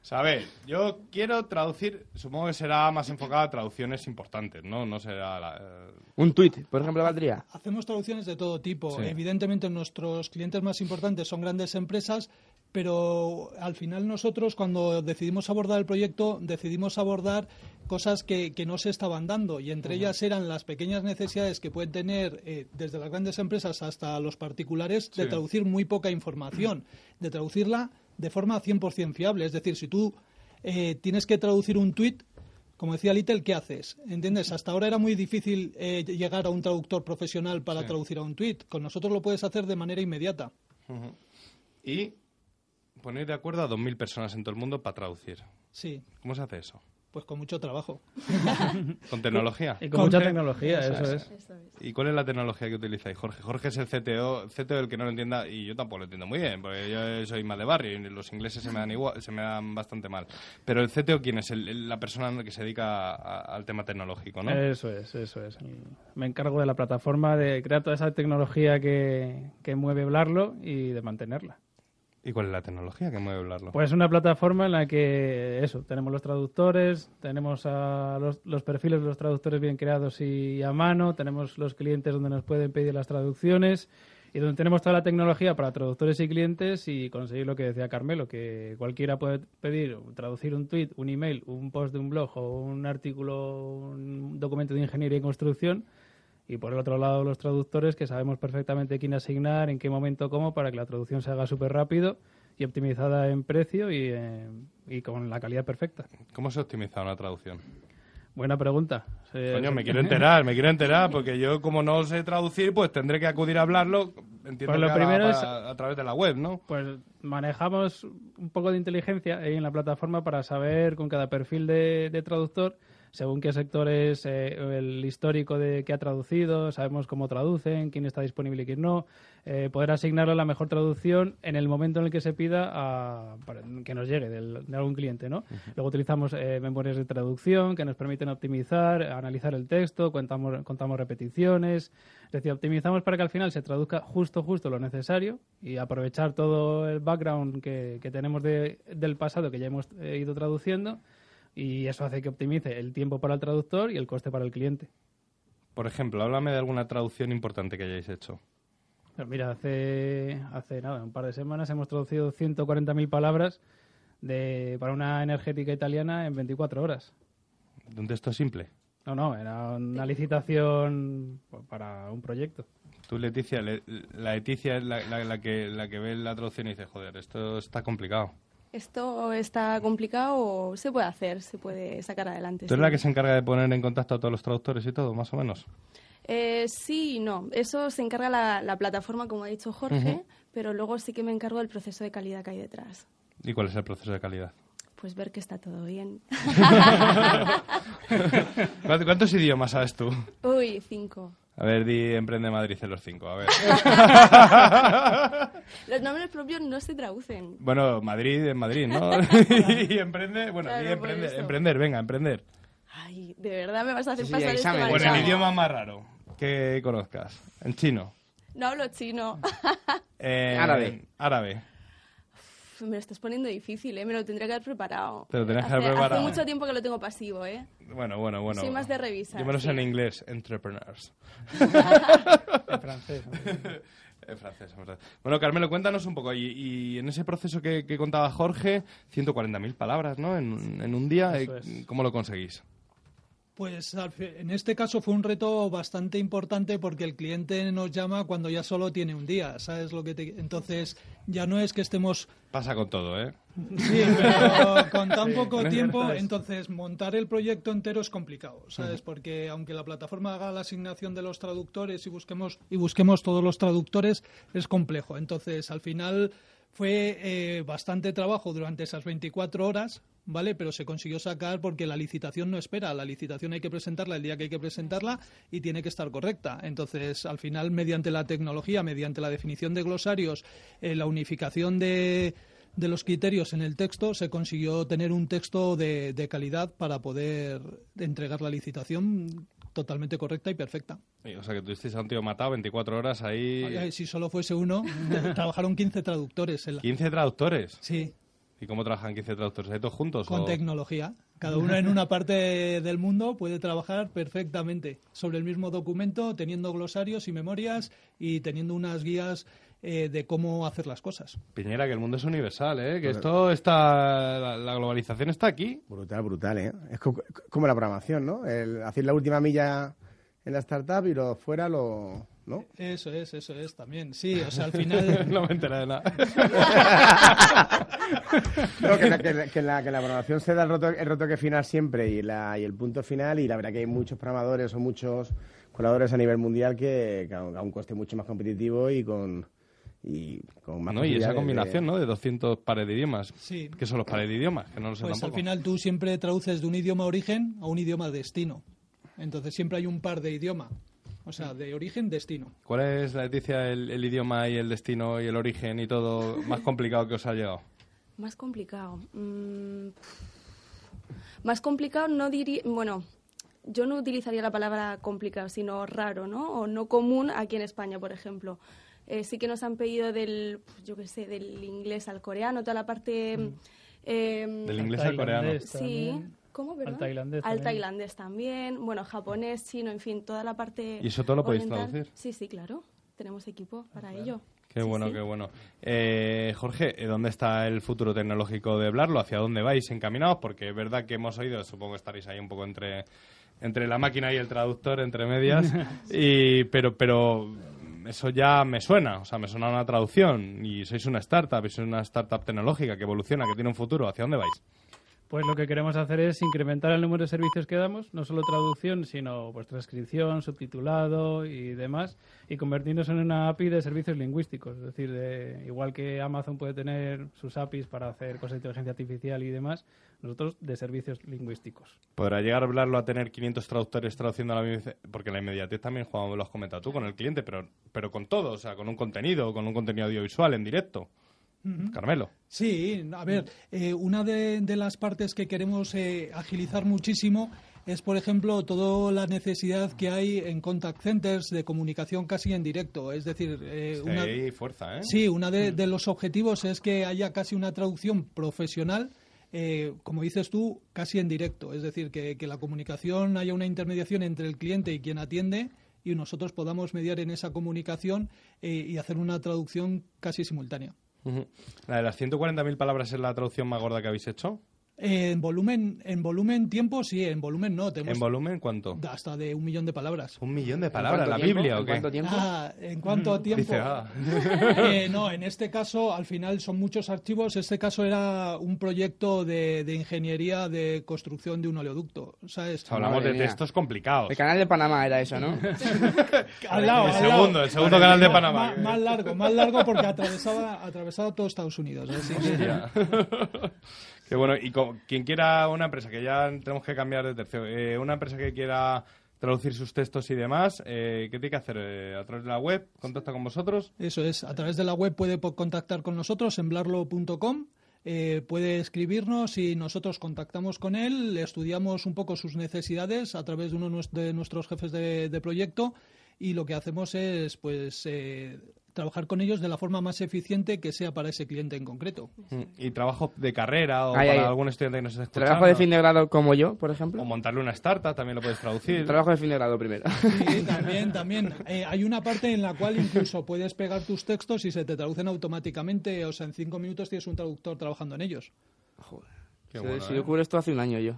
O sea, a ver, yo quiero traducir, supongo que será más enfocado a traducciones importantes, ¿no? No será la, eh, Un tuit, por ejemplo, valdría. Hacemos traducciones de todo tipo. Sí. Evidentemente nuestros clientes más importantes son grandes empresas, pero al final nosotros cuando decidimos abordar el proyecto decidimos abordar cosas que, que no se estaban dando y entre ellas eran las pequeñas necesidades que pueden tener eh, desde las grandes empresas hasta los particulares de Sí. traducir muy poca información, de traducirla de forma 100% fiable. Es decir, si tú eh, tienes que traducir un tuit, como decía Little, ¿qué haces? ¿Entiendes? Hasta ahora era muy difícil eh, llegar a un traductor profesional para Sí. traducir a un tweet. Con nosotros lo puedes hacer de manera inmediata. Y poner de acuerdo a 2.000 personas en todo el mundo para traducir. Sí, ¿Cómo se hace eso? Pues con mucho trabajo. ¿Con tecnología? Y con Con mucha te- tecnología, Eso eso es. es. Eso es. ¿Y cuál es la tecnología que utilizáis, Jorge? Jorge es el CTO, CTO el que no lo entienda y yo tampoco lo entiendo muy bien, porque yo soy más de barrio y los ingleses se me dan igual, se me dan bastante mal. Pero el CTO, ¿quién es? El- el- la persona que se dedica a- al tema tecnológico, ¿no? Eso es, eso es. Me encargo de la plataforma, de crear toda esa tecnología que, que mueve Blarlo y de mantenerla. ¿Y cuál es la tecnología que mueve hablarlo? Pues una plataforma en la que, eso, tenemos los traductores, tenemos los, los perfiles de los traductores bien creados y a mano, tenemos los clientes donde nos pueden pedir las traducciones y donde tenemos toda la tecnología para traductores y clientes y conseguir lo que decía Carmelo, que cualquiera puede pedir, traducir un tweet, un email, un post de un blog o un artículo, un documento de ingeniería y construcción Y por el otro lado, los traductores, que sabemos perfectamente quién asignar, en qué momento, cómo, para que la traducción se haga súper rápido y optimizada en precio y, eh, y con la calidad perfecta. ¿Cómo se optimiza una traducción? Buena pregunta. Coño, me quiero enterar, me quiero enterar, porque yo como no sé traducir, pues tendré que acudir a hablarlo, entiendo Pues lo que a, primero a- es- a través de la web, ¿no? Pues manejamos un poco de inteligencia ahí en la plataforma para saber con cada perfil de, de traductor, según qué sectores, eh, el histórico de qué ha traducido, sabemos cómo traducen, quién está disponible y quién no, eh, poder asignarle la mejor traducción en el momento en el que se pida a- para que nos llegue del- de algún cliente, ¿no? Luego utilizamos eh, memorias de traducción que nos permiten optimizar, analizar el texto, contamos, contamos repeticiones, es decir, optimizamos para que al final se traduzca justo, justo lo necesario y aprovechar todo el background que, que tenemos de- del pasado que ya hemos eh, ido traduciendo y eso hace que optimice el tiempo para el traductor y el coste para el cliente. Por ejemplo, háblame de alguna traducción importante que hayáis hecho. Pues mira, hace, hace nada, un par de semanas hemos traducido 140.000 palabras de, para una energética italiana en 24 horas. De un texto simple. No, no, era una licitación para un proyecto. Tú, Leticia, le- la Leticia es la, la- la que, la que ve la traducción y dice, joder, esto está complicado. Esto está complicado o se puede hacer, se puede sacar adelante. ¿Tú eres sí. la que se encarga de poner en contacto a todos los traductores y todo, más o menos? Eh, sí y no. Eso se encarga la, la plataforma, como ha dicho Jorge, pero luego sí que me encargo del proceso de calidad que hay detrás. ¿Y cuál es el proceso de calidad? Pues ver que está todo bien. ¿Cuántos, cuántos idiomas sabes tú? Uy, cinco. A ver, di Emprende Madrid en los cinco, a ver. Los nombres propios no se traducen. bueno, Madrid es Madrid, ¿no? y Emprende, bueno, Claro, emprender, venga, emprender. Ay, de verdad me vas a hacer Sí, sí, pasar este examen. Bueno, el idioma más raro que conozcas. En chino. No hablo chino. En Árabe. Árabe. Me lo estás poniendo difícil, ¿eh? Me lo tendría que haber preparado. Te lo tenías que hace, haber preparado. Hace mucho tiempo que lo tengo pasivo, ¿eh? Bueno, bueno, bueno. Soy más de revisar, Yo me lo sé sí. en inglés, entrepreneurs. En francés. En francés, en francés. Bueno, Carmelo, cuéntanos un poco. Y, y en ese proceso que, que contaba Jorge, 140.000 palabras, ¿no? En, en un día, Eso eh, es. ¿cómo lo conseguís? Pues en este caso fue un reto bastante importante porque el cliente nos llama cuando ya solo tiene un día, ¿sabes lo que te... Entonces ya no es que estemos Pasa con todo, ¿eh? Sí, pero con tan Sí, poco tiempo, entonces montar el proyecto entero es complicado, ¿sabes? Porque aunque la plataforma haga la asignación de los traductores y busquemos y busquemos todos los traductores, es complejo. Entonces, al final fue eh, bastante trabajo durante esas 24 horas, ¿vale? Pero se consiguió sacar porque la licitación no espera. La licitación hay que presentarla el día que hay que presentarla y tiene que estar correcta. Entonces, al final, mediante la tecnología, mediante la definición de glosarios, eh, la unificación de de los criterios en el texto se consiguió tener un texto de, de calidad para poder entregar la licitación totalmente correcta y perfecta. O sea, que a un tío matado 24 horas ahí. Si solo fuese uno, trabajaron 15 traductores. En la- 15 traductores. Sí, ¿Y cómo trabajan 15 traductores? ¿Ahí todos juntos? con o- tecnología. Cada uno en una parte del mundo puede trabajar perfectamente sobre el mismo documento, teniendo glosarios y memorias y teniendo unas guías eh, de cómo hacer las cosas. Piñera, que el mundo es universal, ¿eh? Que esto está... La, la globalización está aquí. Brutal, brutal, ¿eh? Es co- como la programación, ¿no? El hacer la última milla en la startup y lo fuera lo... ¿no? Eso es, eso es también. Sí, o sea, al final... no me enteré de nada. No, que, la, que, la, que la- que la programación se da el, roto, el rotoque final siempre y, la, y el punto final y la verdad que hay muchos programadores o muchos colaboradores a nivel mundial que, que a, un, coste mucho más competitivo y con, y con más ¿no? Y esa posibilidades de- combinación, ¿no? De 200 pares de idiomas. Sí. ¿Qué son los pares de idiomas? Que no lo sé Pues al final tú siempre traduces de un idioma origen a un idioma destino. Entonces siempre hay un par de idioma. O sea, de origen, destino. ¿Cuál es, Leticia, el, el idioma y el destino y el origen y todo más complicado que os ha llegado? Más complicado. Mm, más complicado no diría... Bueno, yo no utilizaría la palabra complicado, sino raro, ¿no? O no común aquí en España, por ejemplo. Eh, sí que nos han pedido del, yo qué sé, del inglés al coreano, toda la parte... eh, Del inglés al coreano. Sí. también. ¿Cómo, perdón? Al tailandés Al también. tailandés también. Bueno, japonés, chino, en fin, toda la parte ¿Y eso todo lo podéis oriental. traducir? Sí, sí, claro. Tenemos equipo Ah, para ello. Qué Sí, bueno, sí. qué bueno. Eh, Jorge, ¿eh, ¿dónde está el futuro tecnológico de Blarlo? ¿Hacia dónde vais encaminados? Porque es verdad que hemos oído, supongo que estaréis ahí un poco entre, entre la máquina y el traductor, entre medias. y, pero, pero eso ya me suena, o sea, me suena a una traducción. Y sois una startup, y sois una startup tecnológica que evoluciona, que tiene un futuro. ¿Hacia dónde vais? Pues lo que queremos hacer es incrementar el número de servicios que damos, no solo traducción, sino pues transcripción, subtitulado y demás, y convertirnos en una API de servicios lingüísticos. Es decir, de, igual que Amazon puede tener sus APIs para hacer cosas de inteligencia artificial y demás, nosotros de servicios lingüísticos. ¿Podrá llegar a hablarlo a tener 500 traductores traduciendo a la misma Porque la inmediatez también, Juan, lo has comentado tú, con el cliente, pero, pero con todo, o sea, con un contenido, con un contenido audiovisual en directo. Carmelo. Sí, a ver, eh, una de, de las partes que queremos eh, agilizar muchísimo es, por ejemplo, toda la necesidad que hay en contact centers de comunicación casi en directo. Es decir, eh, una, Sí, fuerza, ¿eh? Sí, uno de, de los objetivos es que haya casi una traducción profesional, eh, como dices tú, casi en directo. Es decir, que, que la comunicación haya una intermediación entre el cliente y quien atiende y nosotros podamos mediar en esa comunicación eh, y hacer una traducción casi simultánea. La de las 140.000 palabras es la traducción más gorda que habéis hecho. Eh, en volumen, en volumen tiempo, sí, en volumen no. Tenemos ¿En volumen cuánto? hasta de un millón de palabras. ¿Un millón de palabras? ¿La Biblia o qué? Ah, ¿En cuánto a tiempo? Dice, ah. Eh, no, en este caso, al final son muchos archivos. Este caso era un proyecto de, de ingeniería de construcción de un oleoducto. ¿sabes? Hablamos de textos complicados. El canal de Panamá era eso, ¿no? Al lado, El al segundo, lado. el segundo canal de Panamá. Más, más largo, más largo porque atravesaba, atravesaba todo Estados Unidos. así que-. Bueno. Y quien quiera una empresa, que ya tenemos que cambiar de tercio, eh, una empresa que quiera traducir sus textos y demás, eh, ¿qué tiene que hacer? Eh, ¿A través de la web? ¿Contacta con vosotros? Eso es, a través de la web puede contactar con nosotros en blarlo.com. eh, puede escribirnos y nosotros contactamos con él, estudiamos un poco sus necesidades a través de uno de nuestros jefes de, de proyecto y lo que hacemos es pues eh, trabajar con ellos de la forma más eficiente que sea para ese cliente en concreto. Mm, ¿Y trabajo de carrera o para algún estudiante que nos esté escuchando? Trabajo de fin de grado como yo, por ejemplo. O montarle una startup, también lo puedes traducir. Trabajo de fin de grado primero. Sí, también, también. Eh, hay una parte en la cual incluso puedes pegar tus textos y se te traducen automáticamente. O sea, en cinco minutos tienes un traductor trabajando en ellos. Qué Si- bueno, si ¿eh? yo cubro esto hace un año yo.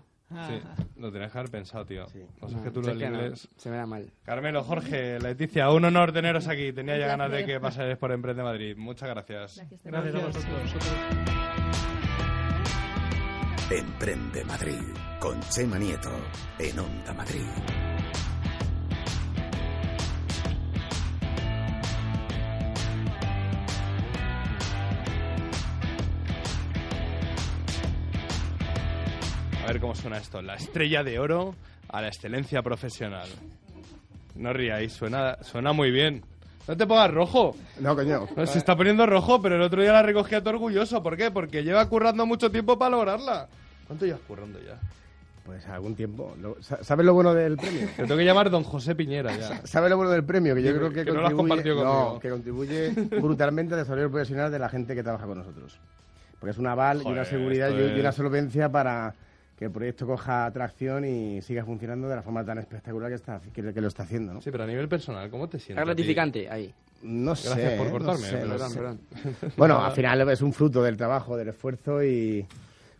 Sí, lo tenías que haber pensado, tío. O sea, No, que tú lo no, inglés... se me da mal. Carmelo, Jorge, Leticia, un honor teneros aquí. Tenía ya ganas de que pasáis por Emprende Madrid. Muchas gracias. Gracias a vosotros. Emprende Madrid con Chema Nieto en Onda Madrid. Ver cómo suena esto. La estrella de oro a la excelencia profesional. No ríais, suena, suena muy bien. No te pongas rojo. No, coño. No, se está poniendo rojo, pero el otro día la recogía todo orgulloso. ¿Por qué? Porque lleva currando mucho tiempo para lograrla. ¿Cuánto llevas currando ya? Pues algún tiempo. ¿Sabes lo bueno del premio? Te tengo que llamar don José Piñera ya. ¿Sabes lo bueno del premio? Que yo Que- creo que, que no lo has contribuye, no, conmigo. que contribuye brutalmente al desarrollo profesional de la gente que trabaja con nosotros. Porque es un aval y una Joder, seguridad y, esto y una es- solvencia para que el proyecto coja atracción y siga funcionando de la forma tan espectacular que, está, que, que lo está haciendo. ¿no? Sí, pero a nivel personal, ¿cómo te sientes? Es gratificante ahí. No Gracias sé. por no cortarme, sé, no Perdón, sé. perdón. Bueno, al final es un fruto del trabajo, del esfuerzo y...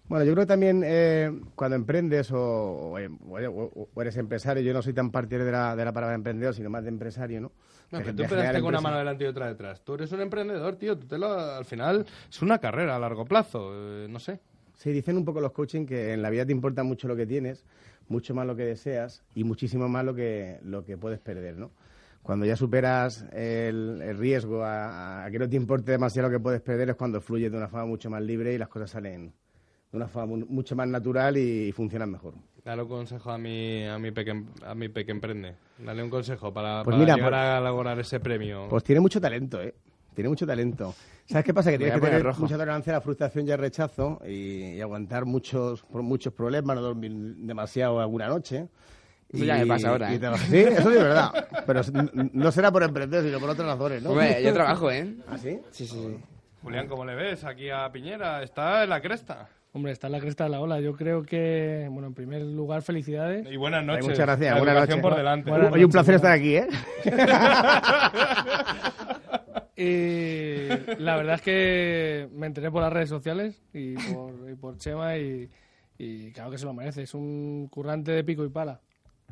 Bueno, yo creo que también eh, cuando emprendes o, o- o- o eres empresario, yo no soy tan partidario de la, de la palabra emprendedor, sino más de empresario, ¿no? No, De- pero tú generar con una mano delante y otra detrás. Tú eres un emprendedor, tío. Tú te lo, al final es una carrera a largo plazo. eh, no sé. Sí, dicen un poco los coaching que en la vida te importa mucho lo que tienes, mucho más lo que deseas y muchísimo más lo que, lo que puedes perder, ¿no? Cuando ya superas el, el riesgo a, a que no te importe demasiado lo que puedes perder es cuando fluyes de una forma mucho más libre y las cosas salen de una forma mu- mucho más natural y, funcionan mejor. Dale un consejo a mi, a mi peque, a mi peque emprende. Dale un consejo para, Pues para mira, llegar pues- a lograr ese premio. Pues tiene mucho talento, ¿eh? Tiene mucho talento. ¿Sabes qué pasa? Que tienes que tener rojo. mucha tolerancia a la frustración y al rechazo y, y aguantar muchos, por muchos problemas, no dormir demasiado alguna noche. Eso ya me pasa ahora, y ¿eh? te- sí, eso sí es verdad. Pero no será por emprender, sino por otras razones, ¿no? Hombre, yo trabajo, ¿eh? ¿Ah, sí? Sí, sí, sí. Julián, ¿cómo le ves aquí a Piñera? Está en la cresta. Hombre, está en la cresta de la ola. Yo creo que, bueno, en primer lugar, felicidades. Y buenas Ay, noches. muchas gracias, La buenas noches. por delante. Buenas un noches, placer estar aquí, ¿eh? Y la verdad es que me enteré por las redes sociales y por, y por Chema y, y claro que se lo merece. Es un currante de pico y pala.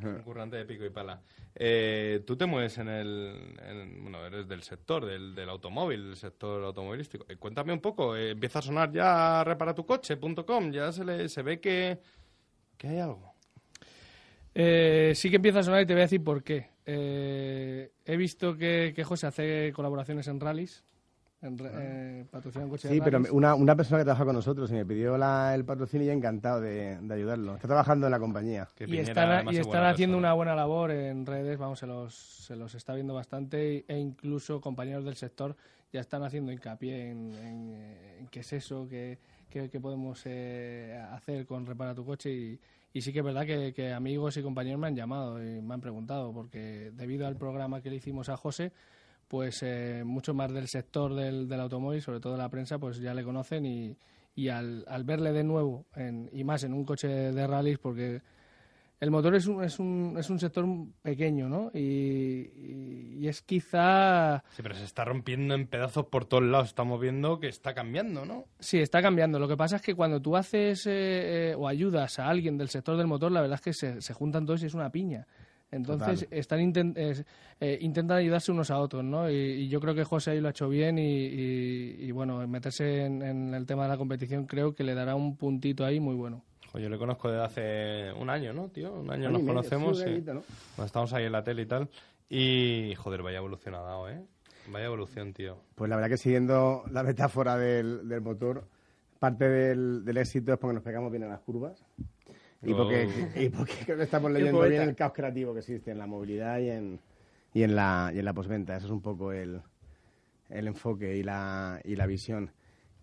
un currante de pico y pala. Eh, tú te mueves en el, en- bueno, eres del sector del, del automóvil, del sector automovilístico. Eh, cuéntame un poco, eh, empieza a sonar ya reparatucoche.com, ya se, le, se ve que, que hay algo. Eh, sí que empieza a sonar y te voy a decir por qué. Eh, he visto que, que José hace colaboraciones en rallies, en, re- eh, un coche de Sí, pero una, una persona que trabaja con nosotros y me pidió la- el patrocinio y encantado de, de ayudarlo. Está trabajando en la compañía. y están, y están haciendo una buena labor en redes, vamos, se los, se los está viendo bastante e incluso compañeros del sector ya están haciendo hincapié en, en, eh, en qué es eso, qué, qué- qué podemos eh, hacer con Repara tu coche y, y sí que es verdad que, que amigos y compañeros me han llamado y me han preguntado porque debido al programa que le hicimos a José, pues eh, mucho más del sector del, del automóvil, sobre todo la prensa, pues ya le conocen y, y al, al verle de nuevo, en, y más en un coche de rallies, porque el motor es un, es un, es un sector pequeño, ¿no? Y, y- y es quizá... Sí, pero se está rompiendo en pedazos por todos lados. Estamos viendo que está cambiando, ¿no? Sí, está cambiando. Lo que pasa es que cuando tú haces eh, eh, o ayudas a alguien del sector del motor, la verdad es que se, se juntan todos y es una piña. Entonces Total. están inten- es- eh, intentan ayudarse unos a otros, ¿no? Y, y yo creo que José ahí lo ha hecho bien y, y- y, bueno, meterse en, en el tema de la competición creo que le dará un puntito ahí muy bueno. Jo, yo le conozco desde hace un año, ¿no, tío? Un año Año nos medio, conocemos. ¿no? Estamos ahí en la tele y tal. Y, joder, vaya evolución ha dado, ¿eh? Vaya evolución, tío. Pues la verdad que siguiendo la metáfora del, del motor, parte del, del éxito es porque nos pegamos bien en las curvas. Y porque, Oh. y porque creo que estamos leyendo bien el caos creativo que existe en la movilidad y en, y en la, y en la posventa. Eso es un poco el, el enfoque y la, y la visión.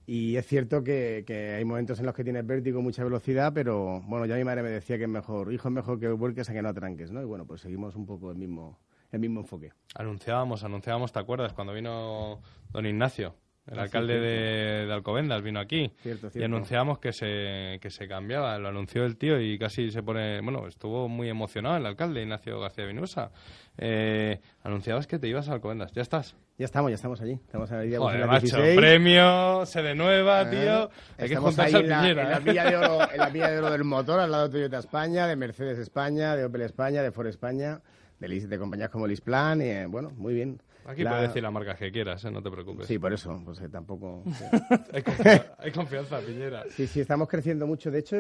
Y es cierto que, hay momentos en los que tienes vértigo, mucha velocidad, pero bueno, ya mi madre me decía que es mejor, hijo, es mejor que vuelques a que no atranques, ¿no? Y bueno, pues seguimos un poco el mismo, el mismo enfoque. Anunciábamos, anunciábamos, ¿te acuerdas? Cuando vino don Ignacio, el Ah, alcalde de, de Alcobendas, vino aquí. Cierto, Y cierto. anunciábamos que se, que se cambiaba. Lo anunció el tío y casi se pone... Bueno, estuvo muy emocionado el alcalde, Ignacio García Vinusa. Eh, anunciabas que te ibas a Alcobendas. ¿Ya estás? Ya estamos, ya estamos allí. Estamos día Joder, macho, 16. premio, sede nueva, Ah, tío. Hay que juntarse ahí en la, en la ¿eh? villa de oro, en la villa de oro del motor, al lado de Toyota España, de Mercedes España, de Opel España, de Ford España, de, de compañías como Lisplan, y eh, bueno, muy bien. Aquí La- puedes decir las marcas que quieras, ¿eh? no te preocupes. Sí, por eso, pues eh, tampoco... hay, confianza, hay confianza, Piñera. Sí, sí, estamos creciendo mucho. De hecho,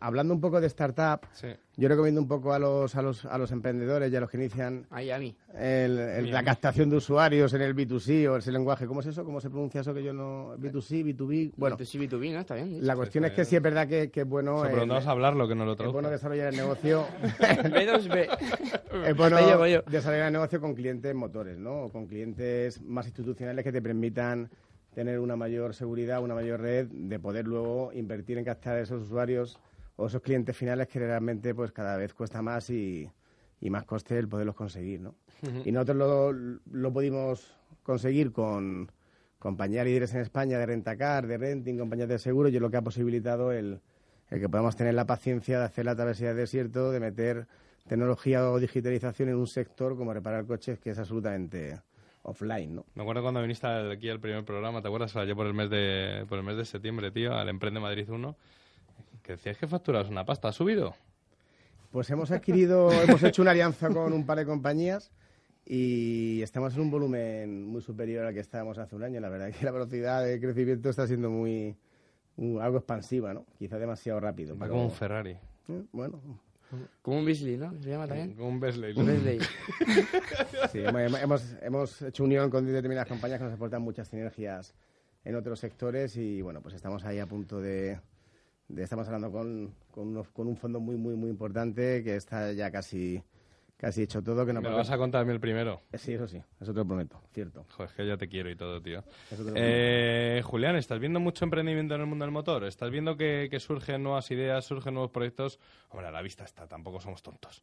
hablando un poco de startup, Sí. Yo recomiendo un poco a los, a los, a los emprendedores y a los que inician a el- el- la captación de usuarios en el B2C o ese lenguaje. ¿Cómo es eso? ¿Cómo se pronuncia eso que yo no... B2C, B2B... Bueno, B2C, B2B, ¿no? Está bien. la cuestión es que sí es verdad que, que es bueno... Se el- preguntamos a hablarlo, que no lo es traduzca. bueno desarrollar el negocio... B2B. es bueno yo. desarrollar el negocio con clientes motores, ¿no? O con clientes más institucionales que te permitan tener una mayor seguridad, una mayor red, de poder luego invertir en captar esos usuarios o esos clientes finales que realmente pues cada vez cuesta más y, y más coste el poderlos conseguir, ¿no? Y nosotros lo, lo pudimos conseguir con compañías líderes en España de rentacar, de renting, compañías de seguro, y es lo que ha posibilitado el, el que podamos tener la paciencia de hacer la travesía del desierto, de meter tecnología o digitalización en un sector como reparar coches que es absolutamente offline, ¿no? Me acuerdo cuando viniste aquí al primer programa, ¿te acuerdas? Allá por el mes de, por el mes de septiembre, tío, al Emprende Madrid 1, que decías que facturas una pasta. ¿Ha subido? Pues hemos adquirido, hemos hecho una alianza con un par de compañías y estamos en un volumen muy superior al que estábamos hace un año. La verdad es que la velocidad de crecimiento está siendo muy, muy- algo expansiva, ¿no? Quizá demasiado rápido. Va pero- como un Ferrari. Eh, Bueno, Como un Beasley, ¿no? ¿Se llama también? Como un Besley. Un Beasley. sí, hemos, hemos, hemos hecho unión con determinadas compañías que nos aportan muchas sinergias en otros sectores y bueno, pues estamos ahí a punto de... de- estamos hablando con, con, unos- con un fondo muy, muy, muy importante que está ya casi, casi hecho todo. Que no Me lo vas a contar a mí el primero. Sí, eso sí, eso te lo prometo, cierto. Joder, es que ya te quiero y todo, tío. Eh, Julián, ¿estás viendo mucho emprendimiento en el mundo del motor? ¿Estás viendo que, que surgen nuevas ideas, surgen nuevos proyectos? Hombre, a la vista está, tampoco somos tontos.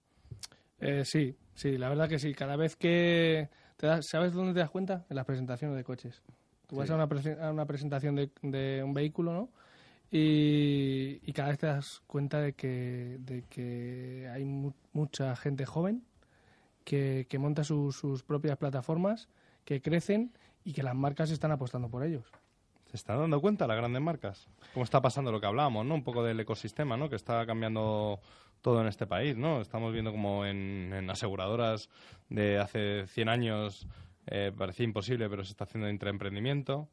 Eh, sí, sí, la verdad que sí. Cada vez que... Te das, ¿Sabes dónde te das cuenta? En las presentaciones de coches. Tú vas a una, prese- a una presentación de, de un vehículo, ¿no? Y, cada vez te das cuenta de que, de que hay mu- mucha gente joven que, que monta sus- sus propias plataformas, que crecen y que las marcas están apostando por ellos. ¿Se están dando cuenta las grandes marcas? ¿Cómo está pasando lo que hablábamos, ¿no? Un poco del ecosistema, ¿no? Que está cambiando todo en este país, ¿no? Estamos viendo como en, en aseguradoras de hace 100 años eh, parecía imposible, pero se está haciendo intraemprendimiento.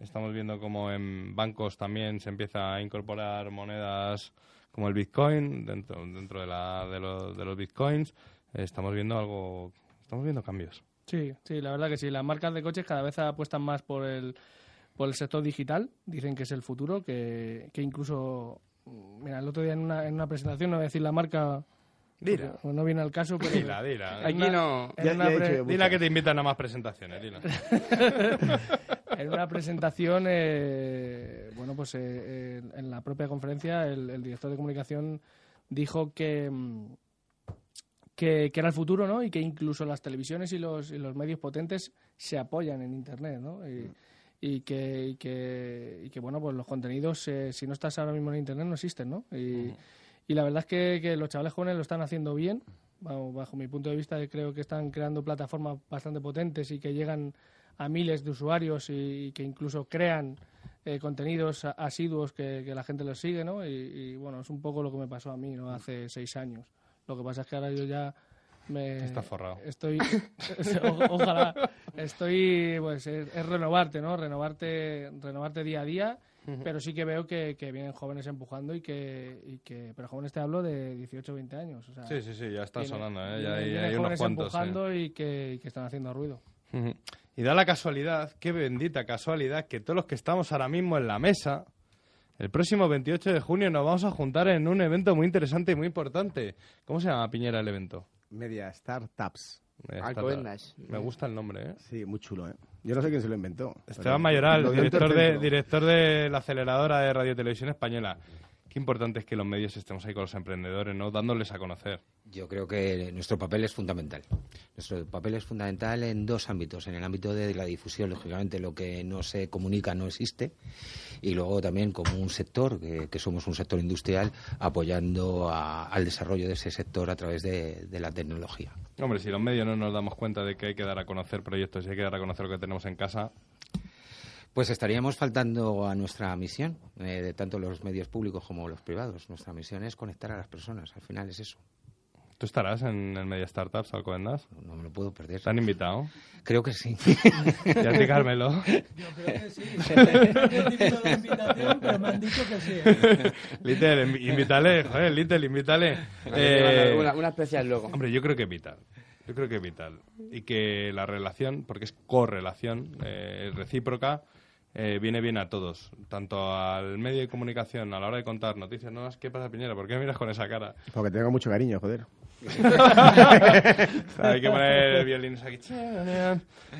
Estamos viendo como en bancos también se empieza a incorporar monedas como el Bitcoin dentro, dentro de, la, de, los, de los Bitcoins. Estamos viendo algo, estamos viendo cambios. Sí, sí, la verdad que sí. Las marcas de coches cada vez apuestan más por el, por el sector digital. Dicen que es el futuro, que, que incluso... Mira, el otro día en una, en una presentación, no voy a decir la marca... Dila. porque No viene al caso, pero... Dila, Aquí no- Ya- pre- Dila que te invitan a más presentaciones, dila. en una presentación, eh, bueno, pues eh, eh, en la propia conferencia el, el director de comunicación dijo que, mm, que, que era el futuro, ¿no? Y que incluso las televisiones y los, y los medios potentes se apoyan en Internet, ¿no? Y, y que, y que, y que, bueno, pues los contenidos, eh, si no estás ahora mismo en Internet, no existen, ¿no? Y, y la verdad es que, que los chavales jóvenes lo están haciendo bien. Bajo, bajo mi punto de vista, creo que están creando plataformas bastante potentes y que llegan a miles de usuarios y, y que incluso crean eh, contenidos asiduos que, que la gente los sigue, ¿no? Y, y, bueno, es un poco lo que me pasó a mí, ¿no? Hace seis años. Lo que pasa es que ahora yo ya me... Está forrado. Estoy... o- ojalá. Estoy, pues, es, es renovarte, ¿no? Renovarte, renovarte día a día. Pero sí que veo que, que vienen jóvenes empujando y que, y que... Pero jóvenes te hablo de 18 o 20 años. O sea, Sí, sí, sí, ya está viene- sonando, ¿eh? Ya hay- hay unos jóvenes cuantos, empujando y, que, y que están haciendo ruido. Y da la casualidad, qué bendita casualidad, que todos los que estamos ahora mismo en la mesa, el próximo 28 de junio nos vamos a juntar en un evento muy interesante y muy importante. ¿Cómo se llama, Piñera, el evento? Media Startups. Alcobendas. Me gusta el nombre, ¿eh? Sí, muy chulo, ¿eh? Yo no sé quién se lo inventó. Esteban Mayoral, director de, director de la aceleradora de Radio Televisión Española. Qué importante es que los medios estemos ahí con los emprendedores, ¿no? Dándoles a conocer. Yo creo que nuestro papel es fundamental. Nuestro papel es fundamental en dos ámbitos. En el ámbito de la difusión, lógicamente, lo que no se comunica no existe. Y luego también como un sector, que, que somos un sector industrial, apoyando a- al desarrollo de ese sector a través de, de la tecnología. Hombre, si los medios no nos damos cuenta de que hay que dar a conocer proyectos y hay que dar a conocer lo que tenemos en casa, Pues estaríamos faltando a nuestra misión, eh, de tanto los medios públicos como los privados. Nuestra misión es conectar a las personas. Al final es eso. ¿tú estarás en el Media Startups, Alcobendas? No me lo puedo perder. ¿Te han invitado? Creo que sí. ¿Y a ti, Carmelo? Yo creo que sí. He recibido la invitación, pero me han dicho que sí. ¿eh? Little, invítale, joder, Little, invítale. Una- una especial luego. Hombre, yo creo que es vital. Yo creo que es vital. Y que la relación, porque es correlación, eh, recíproca, eh, viene bien a todos. Tanto al medio de comunicación, a la hora de contar noticias nuevas. ¿Qué pasa, Piñera? ¿Por qué me miras con esa cara? Porque tengo mucho cariño, joder. Hay que poner violines aquí.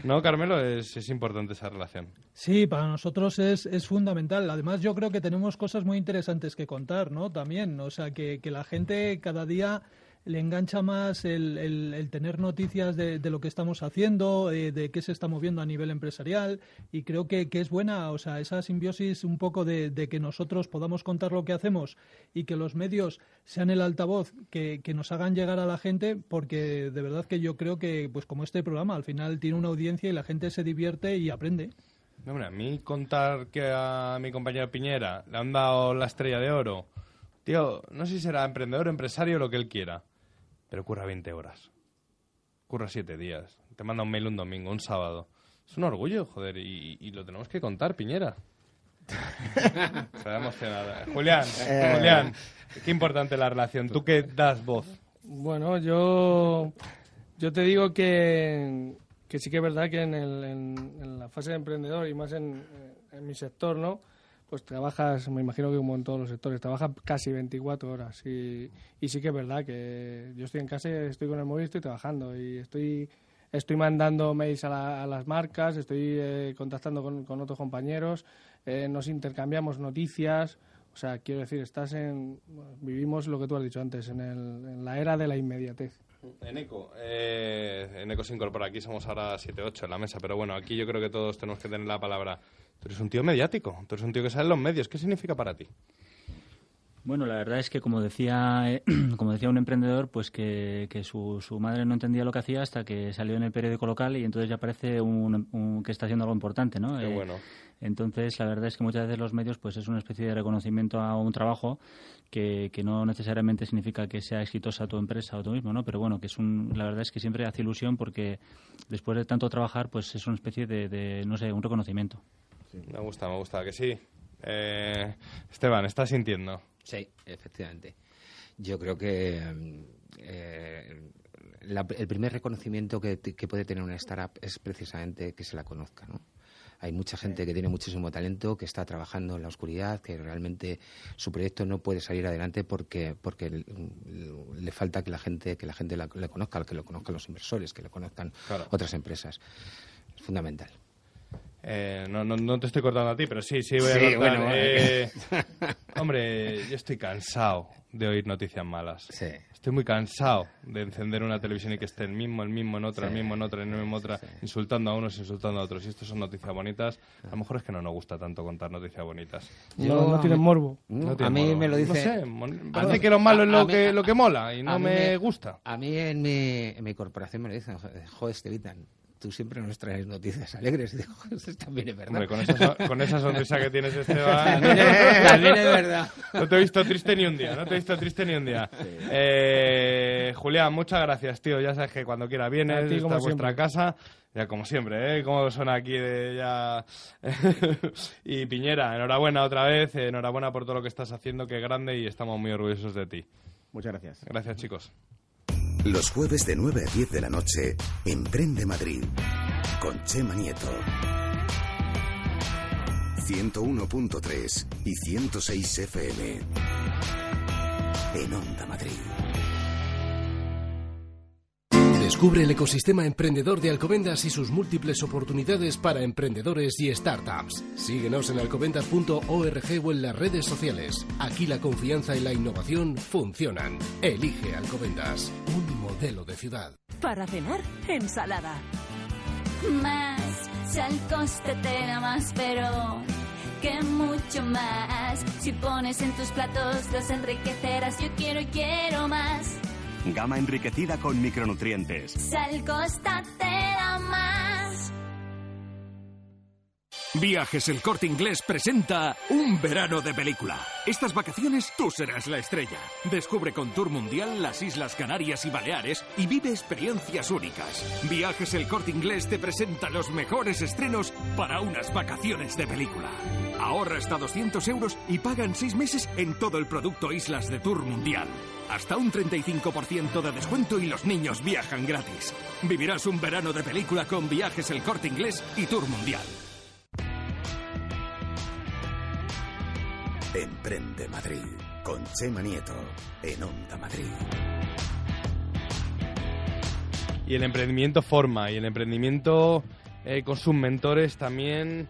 No, Carmelo, es, es importante esa relación. Sí, para nosotros es, es fundamental. Además, yo creo que tenemos cosas muy interesantes que contar, ¿no? También, o sea, que, que la gente cada día le engancha más el, el- tener noticias de, de lo que estamos haciendo, eh, de qué se está moviendo a nivel empresarial, y creo que, que es buena, o sea, esa simbiosis un poco de, de que nosotros podamos contar lo que hacemos y que los medios sean el altavoz que, que nos hagan llegar a la gente, porque de verdad que yo creo que, pues como este programa, al final tiene una audiencia y la gente se divierte y aprende. No, a mí contar que a mi compañero Piñera le han dado la estrella de oro, tío, no sé si será emprendedor, empresario, lo que él quiera, pero curra 20 horas. Curra 7 días. Te manda un mail un domingo, un sábado. Es un orgullo, joder, y, y lo tenemos que contar, Piñera. Se ha emocionado. Julián, Eh. Julián, qué importante la relación. Tú que das voz. Bueno, yo, yo te digo que, que sí que es verdad que en, el- en- en la fase de emprendedor y más en, en mi sector, ¿no? Pues trabajas, me imagino que como en todos los sectores, trabajas casi 24 horas. Y, y sí que es verdad que yo estoy en casa, estoy con el móvil, estoy trabajando y estoy, estoy mandando mails a, la- a las marcas, estoy eh, contactando con, con otros compañeros, eh, nos intercambiamos noticias. O sea, quiero decir, estás en. vivimos lo que tú has dicho antes, en, el, en la era de la inmediatez. Eneco, eh, Eneco se incorpora aquí, somos ahora 7-8 en la mesa, pero bueno, aquí yo creo que todos tenemos que tener la palabra. Tú eres un tío mediático, tú eres un tío que sale en los medios. ¿Qué significa para ti? Bueno, la verdad es que como decía, eh, como decía un emprendedor, pues que, que su, su, madre no entendía lo que hacía hasta que salió en el periódico local y entonces ya parece un, un, que está haciendo algo importante, ¿no? Qué Eh, bueno. entonces, la verdad es que muchas veces los medios, pues es una especie de reconocimiento a un trabajo que, que no necesariamente significa que sea exitosa tu empresa o tú mismo, ¿no? Pero bueno, que es un, la verdad es que siempre hace ilusión porque después de tanto trabajar, pues es una especie de, de no sé, un reconocimiento. Me gusta, me gusta, que sí. Eh, Esteban, ¿estás sintiendo? Sí, efectivamente. Yo creo que eh, la- el primer reconocimiento que, que puede tener una startup es precisamente que se la conozca, ¿no? Hay mucha gente que tiene muchísimo talento, que está trabajando en la oscuridad, que realmente su proyecto no puede salir adelante porque porque le falta que la gente que la gente la, la conozca, que lo conozcan los inversores, que lo conozcan Claro. otras empresas. Es fundamental. Eh, no, no, no te estoy cortando a ti, pero sí, sí voy a Sí, cortar. bueno. Eh, hombre, yo estoy cansado de oír noticias malas. Estoy muy cansado de encender una televisión y que esté el mismo, el mismo en otra, el mismo en otra, el mismo en otra, insultando a unos, insultando a otros. Y esto son noticias bonitas. A lo mejor es que no nos gusta tanto contar noticias bonitas. No, no tienen morbo. No a tiene mí morbo. me lo No dice. sé, mon- a parece que lo malo a- es lo mí- que, lo que mola y no me gusta. A mí en mi, en mi corporación me lo dicen, joder, Estevitan, tú siempre nos traes noticias alegres. Digo, eso también es verdad. Hombre, con esa, so- con esa sonrisa que tienes, Esteban. También es- también es verdad. No te he visto triste ni un día, no te he visto triste ni un día. Eh, Julián, muchas gracias, tío. Ya sabes que cuando quiera vienes, A ti, esta como es vuestra casa. Ya como siempre, ¿eh? Como son aquí de ya... y Piñera, enhorabuena otra vez, enhorabuena por todo lo que estás haciendo, que es grande y estamos muy orgullosos de ti. Muchas gracias. Gracias, chicos. Los jueves de 9 a 10 de la noche, Emprende Madrid, con Chema Nieto. 101.3 y 106 FM. En Onda Madrid. Descubre el ecosistema emprendedor de Alcobendas y sus múltiples oportunidades para emprendedores y startups. Síguenos en alcobendas.org o en las redes sociales. Aquí la confianza y la innovación funcionan. Elige Alcobendas, un modelo de ciudad. Para cenar, ensalada. Más, si al coste te da más, pero que mucho más. Si pones en tus platos los enriquecerás, yo quiero y quiero más. Gama enriquecida con micronutrientes. Si al coste te da más. Viajes El Corte Inglés presenta Un verano de película. Estas vacaciones tú serás la estrella. Descubre con Tour Mundial las Islas Canarias y Baleares y vive experiencias únicas. Viajes El Corte Inglés te presenta los mejores estrenos para unas vacaciones de película. Ahorra hasta 200 euros y paga en seis meses en todo el producto Islas de Tour Mundial. Hasta un 35% de descuento y los niños viajan gratis. Vivirás un verano de película con Viajes El Corte Inglés y Tour Mundial. Emprende Madrid, con Chema Nieto. En Onda Madrid. Y el emprendimiento forma, y el emprendimiento eh, con sus mentores también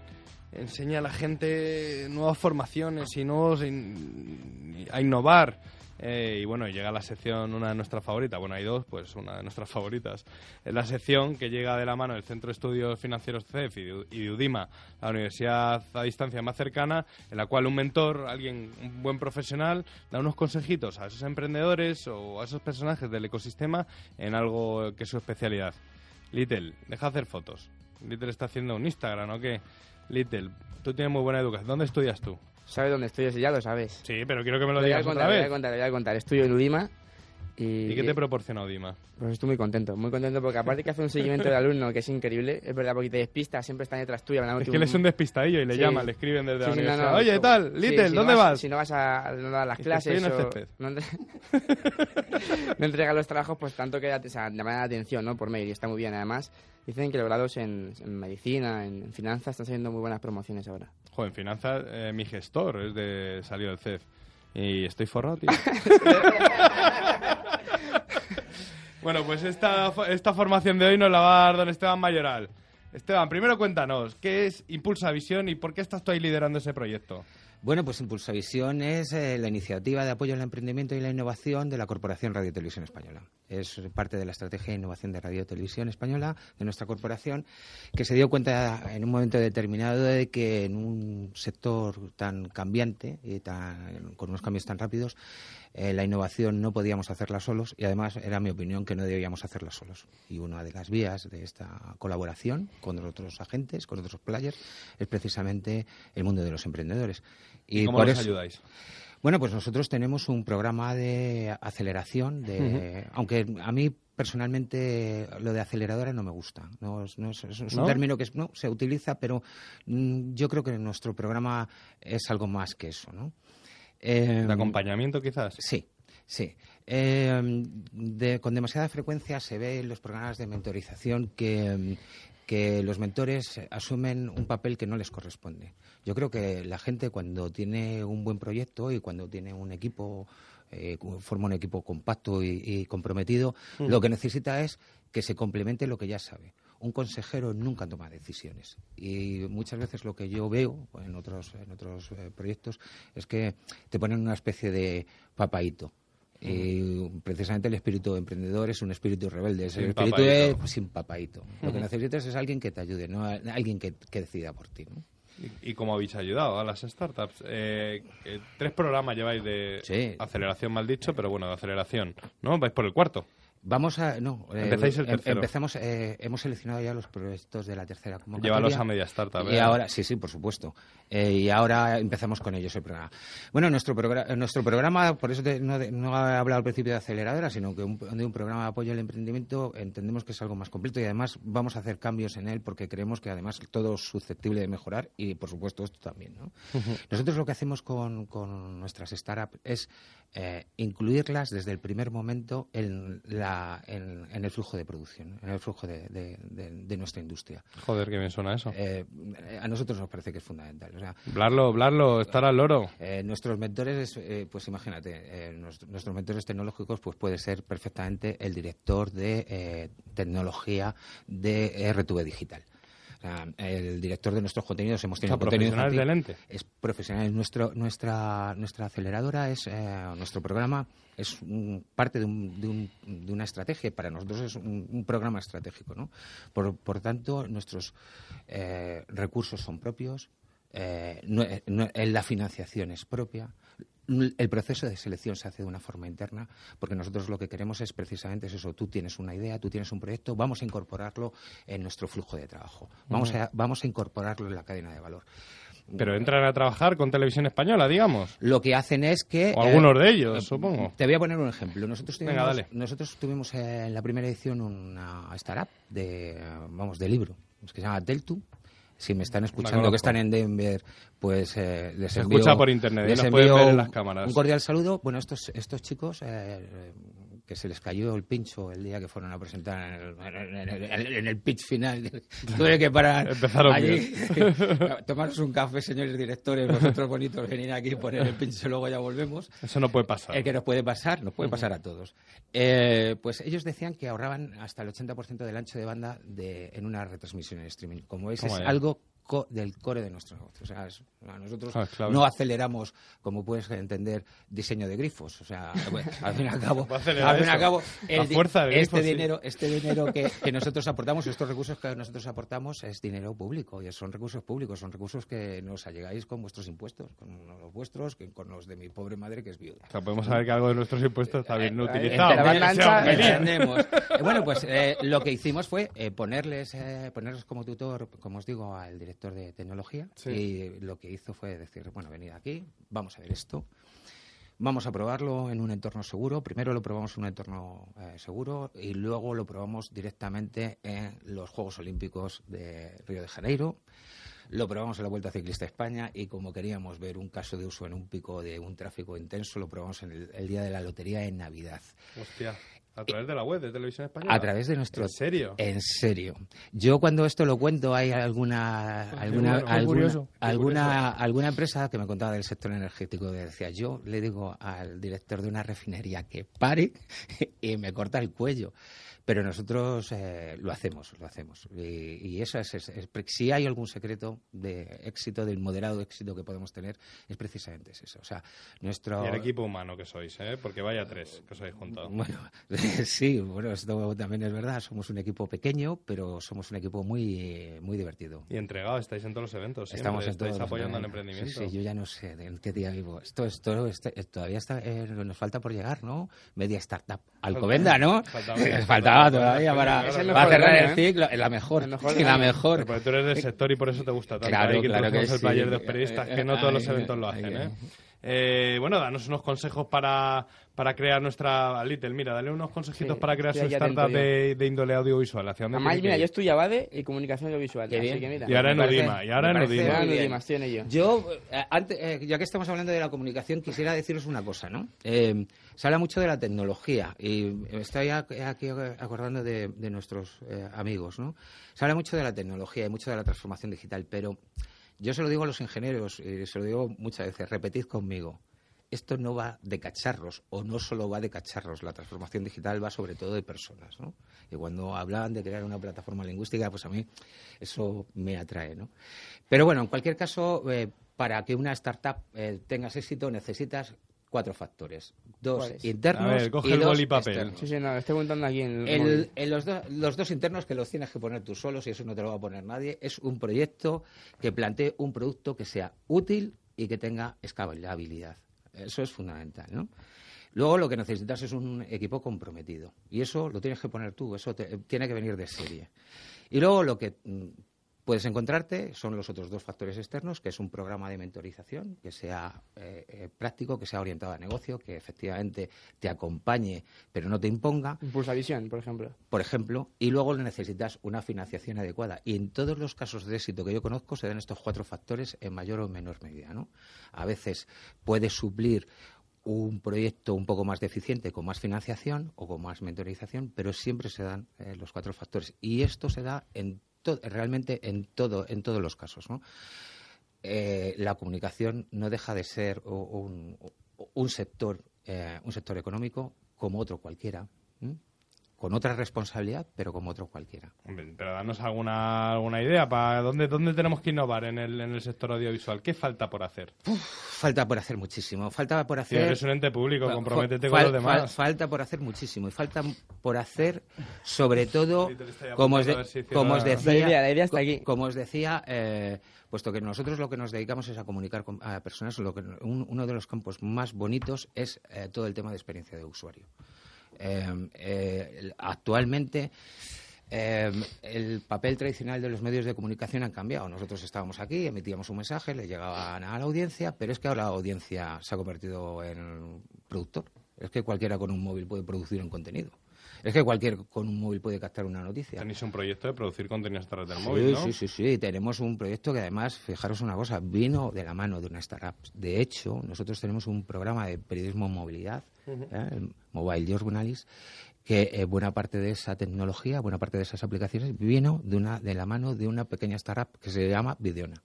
enseña a la gente nuevas formaciones y nuevos in- a innovar. Eh, y bueno, llega la sección, una de nuestras favoritas, bueno, hay dos, pues una de nuestras favoritas. Es la sección que llega de la mano del Centro de Estudios Financieros CEF y de, UDIMA, la universidad a distancia más cercana, en la cual un mentor, alguien, un buen profesional, da unos consejitos a esos emprendedores o a esos personajes del ecosistema en algo que es su especialidad. Little, deja de hacer fotos. Little está haciendo un Instagram, ¿o qué? Little, tú tienes muy buena educación. ¿Dónde estudias tú? ¿Sabes dónde estudio? Si ya lo sabes. Sí, pero quiero que me lo Te voy a digas contar, otra te voy vez. a contar, voy a contar. Estudio en Udima y... ¿Y qué te proporciona Odima? Pues estoy muy contento, muy contento porque aparte que hace un seguimiento del alumno que es increíble, es verdad, porque te despista, siempre están detrás tuya. Es que él es un despistadillo y le Sí. llaman, le escriben desde la Sí, sí, no, universidad. no, Oye, esto- tal, sí, Little, si no ¿dónde vas? Si no vas a, no a las Dice, clases "Estoy en el o césped". no, entre- no entregas los trabajos, pues tanto que o sea, llaman la atención ¿no? por mail y está muy bien. Además, dicen que los grados en, en medicina, en finanzas, están saliendo muy buenas promociones ahora. Joder, en finanzas, eh, mi gestor es de salió del CEF. Y estoy forrado, tío. bueno, pues esta, esta formación de hoy nos la va a dar don Esteban Mayoral. Esteban, primero cuéntanos, ¿qué es Impulsa Visión y por qué estás tú ahí liderando ese proyecto? Bueno, pues Impulsavisión es eh, la iniciativa de apoyo al emprendimiento y la innovación de la Corporación Radio Televisión Española. es parte de la estrategia de innovación de Radio Televisión Española, de nuestra corporación, que se dio cuenta en un momento determinado de que en un sector tan cambiante y tan, con unos cambios tan rápidos, eh, la innovación no podíamos hacerla solos y además era mi opinión que no debíamos hacerla solos. Y una de las vías de esta colaboración con otros agentes, con otros players, es precisamente el mundo de los emprendedores. ¿Y cómo por les eso- ayudáis? bueno, pues nosotros tenemos un programa de aceleración, de, aunque a mí personalmente lo de aceleradora no me gusta. No, es, no es- es un ¿No? término que no, se utiliza, pero mm, yo creo que nuestro programa es algo más que eso, ¿no? Eh, ¿De acompañamiento quizás? Sí, sí. Eh, de- con demasiada frecuencia se ve en los programas de mentorización que, mm, que los mentores asumen un papel que no les corresponde. Yo creo que la gente cuando tiene un buen proyecto y cuando tiene un equipo, eh, forma un equipo compacto y, y comprometido, Mm. lo que necesita es que se complemente lo que ya sabe. Un consejero nunca toma decisiones y muchas veces lo que yo veo en otros, en otros eh, proyectos es que te ponen una especie de papaíto. Y precisamente el espíritu emprendedor es un espíritu rebelde, es el Sin espíritu papaíto. de pues, sin papaíto. Lo que necesitas es alguien que te ayude, no alguien que, que decida por ti. ¿no? ¿Y, y cómo habéis ayudado a las startups? Eh, eh, tres programas lleváis de aceleración, mal dicho, pero bueno, de aceleración, ¿no? ¿Vais por el cuarto? Vamos a. No, eh, Empezáis el em- tercero. Empezamos, eh, hemos seleccionado ya los proyectos de la tercera convocatoria. Llévalos a media startup, Y ¿eh? ahora, sí, sí, por supuesto. Eh, y ahora empezamos con ellos el programa. Bueno, nuestro, progra- nuestro programa, por eso te- no, de- no he hablado al principio de aceleradora, sino que un, de un programa de apoyo al emprendimiento entendemos que es algo más completo y además vamos a hacer cambios en él porque creemos que además todo es susceptible de mejorar y, por supuesto, esto también. ¿no? Nosotros lo que hacemos con, con nuestras startups es eh, incluirlas desde el primer momento en, la, en, en el flujo de producción, en el flujo de, de- de- de nuestra industria. Joder, qué bien suena eso. Eh, a nosotros nos parece que es fundamental. O sea, Blarlo, Blarlo, estar al loro. eh, nuestros mentores, pues imagínate, eh, nuestro- nuestros mentores tecnológicos, pues puede ser perfectamente el director de tecnología de RTV Digital. El director de nuestros contenidos hemos tenido O sea, contenido profesional. Es profesional. Nuestro, nuestra, nuestra aceleradora es eh, nuestro programa es un- parte de, un- de un- de una estrategia. Para nosotros es un, un programa estratégico, ¿no? Por, por tanto, nuestros eh, recursos son propios. eh, no- eh, no- eh, la financiación es propia. El proceso de selección se hace de una forma interna, porque nosotros lo que queremos es precisamente es eso. Tú tienes una idea, tú tienes un proyecto, vamos a incorporarlo en nuestro flujo de trabajo. Vamos, a, vamos a incorporarlo en la cadena de valor. Pero entran a trabajar con televisión española, digamos. Lo que hacen es que... O algunos eh, de ellos, supongo. Te voy a poner un ejemplo. Nosotros tuvimos, Venga, dale. Nosotros tuvimos eh, en la primera edición una startup de, vamos, de libro, que se llama Teltu. Si me están escuchando, que están en Denver, pues eh, les Se envío... escucha por internet, les nos envío ver en las cámaras. Un cordial saludo. Bueno, estos, estos chicos... eh, que se les cayó el pincho el día que fueron a presentar en el, en el- en el- pitch final. Tuve que parar Empezaron allí. Tomaros un café, señores directores, vosotros bonitos, venir aquí, poner el pincho, luego ya volvemos. Eso no puede pasar. El que nos puede pasar, nos puede pasar a todos. Eh, pues ellos decían que ahorraban hasta el 80% del ancho de banda de, en una retransmisión en streaming. Como veis, es algo co- del core de nuestro negocio. O sea, es- a nosotros Ah, claro. no aceleramos, como puedes entender, diseño de grifos. O sea, bueno, al fin y al cabo, al fin y al cabo, di- fuerza de este grifos, sí. dinero, este dinero que, que nosotros aportamos, estos recursos que nosotros aportamos es dinero público y son recursos públicos, son recursos que nos allegáis con vuestros impuestos, con los vuestros, que con los de mi pobre madre que es viuda. O sea, podemos saber que algo de nuestros impuestos está bien Eh, utilizado. sea un pelín. entendemos. Eh, bueno, pues eh, lo que hicimos fue eh, ponerles, eh, ponerles como tutor, como os digo, al director de tecnología. Sí. Y lo que hizo fue decir, bueno, venid aquí, vamos a ver esto. Vamos a probarlo en un entorno seguro. Primero lo probamos en un entorno eh, seguro y luego lo probamos directamente en los Juegos Olímpicos de Río de Janeiro. Lo probamos en la Vuelta Ciclista a España y como queríamos ver un caso de uso en un pico de un tráfico intenso, lo probamos en el, el día de la lotería en Navidad. Hostia, a través de la web de televisión española. A través de nuestro... ¿En serio? En serio. Yo cuando esto lo cuento hay alguna alguna bueno, alguna, curioso, alguna, alguna empresa que me contaba del sector energético que decía yo le digo al director de una refinería que pare y me corta el cuello. Pero nosotros eh, lo hacemos, lo hacemos. Y, y eso es, es- es- si hay algún secreto de éxito, del moderado éxito que podemos tener, es precisamente es eso. O sea, nuestro... Y el equipo humano que sois, ¿eh? Porque vaya tres que os habéis juntado. Bueno, sí, bueno, esto también es verdad. Somos un equipo pequeño, pero somos un equipo muy, muy divertido. Y entregado, estáis en todos los eventos. siempre, Estamos en estáis todos apoyando el emprendimiento. Sí, sí, yo ya no sé en qué día vivo. Esto, esto, eh, todavía está, eh, nos falta por llegar, ¿no? Media startup. Alcobenda, ¿no? Faltaba, faltaba todavía para, es cerrar el ¿eh? ciclo. Es la mejor. Sí, la mejor. Porque tú eres del sector y por eso te gusta tanto. Claro, Hay que claro que introducimos el sí. player de los periodistas, que no todos los eventos lo hacen. ¿eh? Eh, bueno, danos unos consejos para, para crear nuestra... Little, mira, dale unos consejitos Sí, para crear su startup de, de índole audiovisual. ¿Hacia dónde Además, mira, que yo ir? estudio Abade y comunicación audiovisual. Qué así bien. que mira. Y ahora en Udima, y ahora en Udima. Udima, estoy en ello. Yo, eh, antes, eh, ya que estamos hablando de la comunicación, quisiera deciros una cosa, ¿no? Se habla mucho de la tecnología y estoy aquí acordando de, de nuestros eh, amigos, ¿no? Se habla mucho de la tecnología y mucho de la transformación digital, pero yo se lo digo a los ingenieros y se lo digo muchas veces, repetid conmigo. Esto no va de cacharros, o no solo va de cacharros. La transformación digital va sobre todo de personas, ¿no? Y cuando hablaban de crear una plataforma lingüística, pues a mí eso me atrae, ¿no? Pero bueno, en cualquier caso, eh, para que una startup eh, tengas éxito necesitas cuatro factores. Dos internos A ver, coge y el dos boli y papel. externos. Sí, sí, no, estoy contando aquí en el, El- móvil. en los, do- los dos internos que los tienes que poner tú solos y eso no te lo va a poner nadie, es un proyecto que plantee un producto que sea útil y que tenga escalabilidad. Eso es fundamental, ¿no? Luego lo que necesitas es un equipo comprometido y eso lo tienes que poner tú, eso te- tiene que venir de serie. Y luego lo que mm, puedes encontrarte son los otros dos factores externos, que es un programa de mentorización que sea eh, eh, práctico, que sea orientado a negocio, que efectivamente te acompañe pero no te imponga Impulsa Visión, por ejemplo. por ejemplo, y luego necesitas una financiación adecuada. Y en todos los casos de éxito que yo conozco se dan estos cuatro factores en mayor o menor medida. ¿no? A veces puedes suplir un proyecto un poco más deficiente con más financiación o con más mentorización, pero siempre se dan eh, los cuatro factores. Y esto se da en realmente en todo en todos los casos. Eh, la comunicación no deja de ser un, un sector eh, un sector económico como otro cualquiera. Con otra responsabilidad, pero como otro cualquiera. Pero danos alguna, alguna idea para dónde, dónde tenemos que innovar en el, en el sector audiovisual. ¿Qué falta por hacer? Falta por hacer muchísimo. Falta por hacer. eres un ente público, Fa- comprométete con los demás. falta por hacer muchísimo. Y falta por hacer, sobre todo, como os, de- si como os decía. La idea- la idea está co- aquí. Como os decía, eh, puesto que nosotros lo que nos dedicamos es a comunicar con, a personas, lo que, un- uno de los campos más bonitos es eh, todo el tema de experiencia de usuario. Eh, eh, actualmente eh, el papel tradicional de los medios de comunicación han cambiado. Nosotros estábamos aquí, emitíamos un mensaje, le llegaban a la audiencia, pero es que ahora la audiencia se ha convertido en productor. Es que cualquiera con un móvil puede producir un contenido. Es que cualquiera con un móvil puede captar una noticia. Tenéis un proyecto de producir contenidos a través del Sí, móvil, ¿no? sí, sí, sí. Tenemos un proyecto que además, fijaros una cosa, vino de la mano de una startup. De hecho, nosotros tenemos un programa de periodismo en movilidad, Ujú. ¿eh? el Mobile Journalist, que eh, buena parte de esa tecnología, buena parte de esas aplicaciones vino de una de la mano de una pequeña startup que se llama Videona.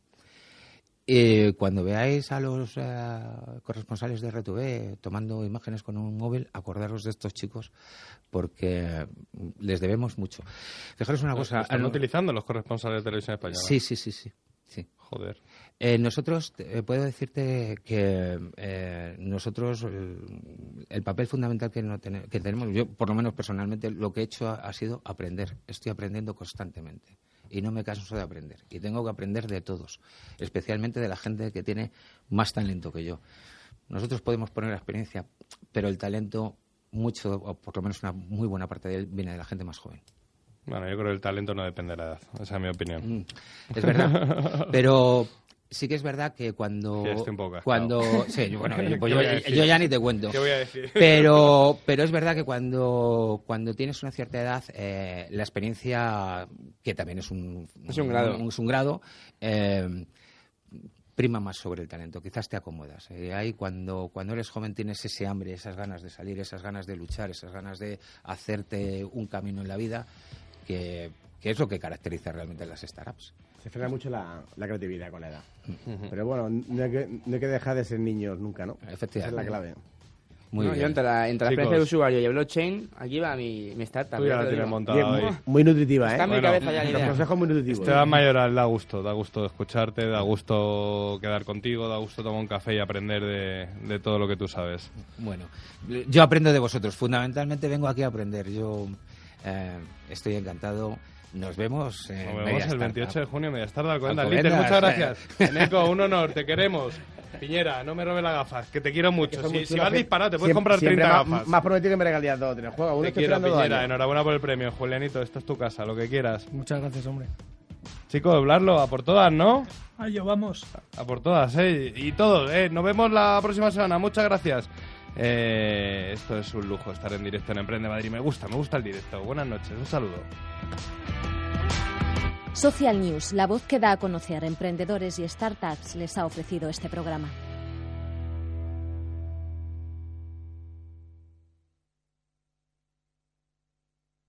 Y cuando veáis a los eh, corresponsales de RTV tomando imágenes con un móvil, acordaros de estos chicos porque les debemos mucho. Fijaros una ¿Lo- cosa. ¿Están ah, utilizando los corresponsales de televisión española? Sí, sí, sí, sí. sí. Joder. Eh, nosotros, eh, puedo decirte que eh, nosotros, el, el papel fundamental que, no tene- que tenemos, yo por lo menos personalmente, lo que he hecho ha, ha sido aprender. Estoy aprendiendo constantemente y no me canso de aprender. Y tengo que aprender de todos, especialmente de la gente que tiene más talento que yo. Nosotros podemos poner la experiencia, pero el talento, mucho, o por lo menos una muy buena parte de él, viene de la gente más joven. Bueno, yo creo que el talento no depende de la edad. Esa es mi opinión. Mm, Es verdad. Pero sí que es verdad que cuando. Sí, estoy un poco cascado. cuando sí, yo- bueno, yo, pues ¿Qué yo- yo ya ni te cuento. ¿Qué voy a decir? Pero, pero es verdad que cuando, cuando tienes una cierta edad, eh, la experiencia, que también es un, Es un grado. es un grado, eh, prima más sobre el talento. Quizás te acomodas. Eh, ahí cuando, cuando eres joven tienes ese hambre, esas ganas de salir, esas ganas de luchar, esas ganas de hacerte un camino en la vida, que, que es lo que caracteriza realmente las startups. Se frena mucho la, la creatividad con la edad. Pero bueno, no hay, que, no hay que dejar de ser niños nunca, ¿no? Efectivamente. Esa es la clave. Muy No, bien. Yo entre la, entre la experiencia de usuario y el blockchain, aquí va mi, mi startup. Tú ya la te tienes montada hoy. muy nutritiva, ¿eh? Está en mi cabeza ya Los consejos muy nutritivos. Esteban Mayoral, da gusto, da gusto escucharte, da gusto quedar contigo, da gusto tomar un café y aprender de, de todo lo que tú sabes. Bueno, yo aprendo de vosotros. Fundamentalmente vengo aquí a aprender. Yo eh, estoy encantado. Nos vemos en Nos vemos Media el Startup. 28 de junio en Mediastar de Alcobendas. Alcobendas. Líder, muchas gracias. Eneco, un honor, te queremos. Piñera, no me robes las gafas, que te quiero mucho. Si, muy si vas disparado, te puedes siempre- comprar siempre 30 más, gafas. Más prometido que me regalías dos tres juegos. Uno Te estoy quiero, Piñera. Enhorabuena por el premio, Julianito. Esta es tu casa, lo que quieras. Muchas gracias, hombre. Chicos, hablarlo a por todas, ¿no? Ahí yo, vamos. A por todas, ¿eh? Y todos, ¿eh? Nos vemos la próxima semana. Muchas gracias. Eh, esto es un lujo, estar en directo en Emprende Madrid. Me gusta, me gusta el directo. Buenas noches, un saludo. Social News, la voz que da a conocer emprendedores y startups, les ha ofrecido este programa.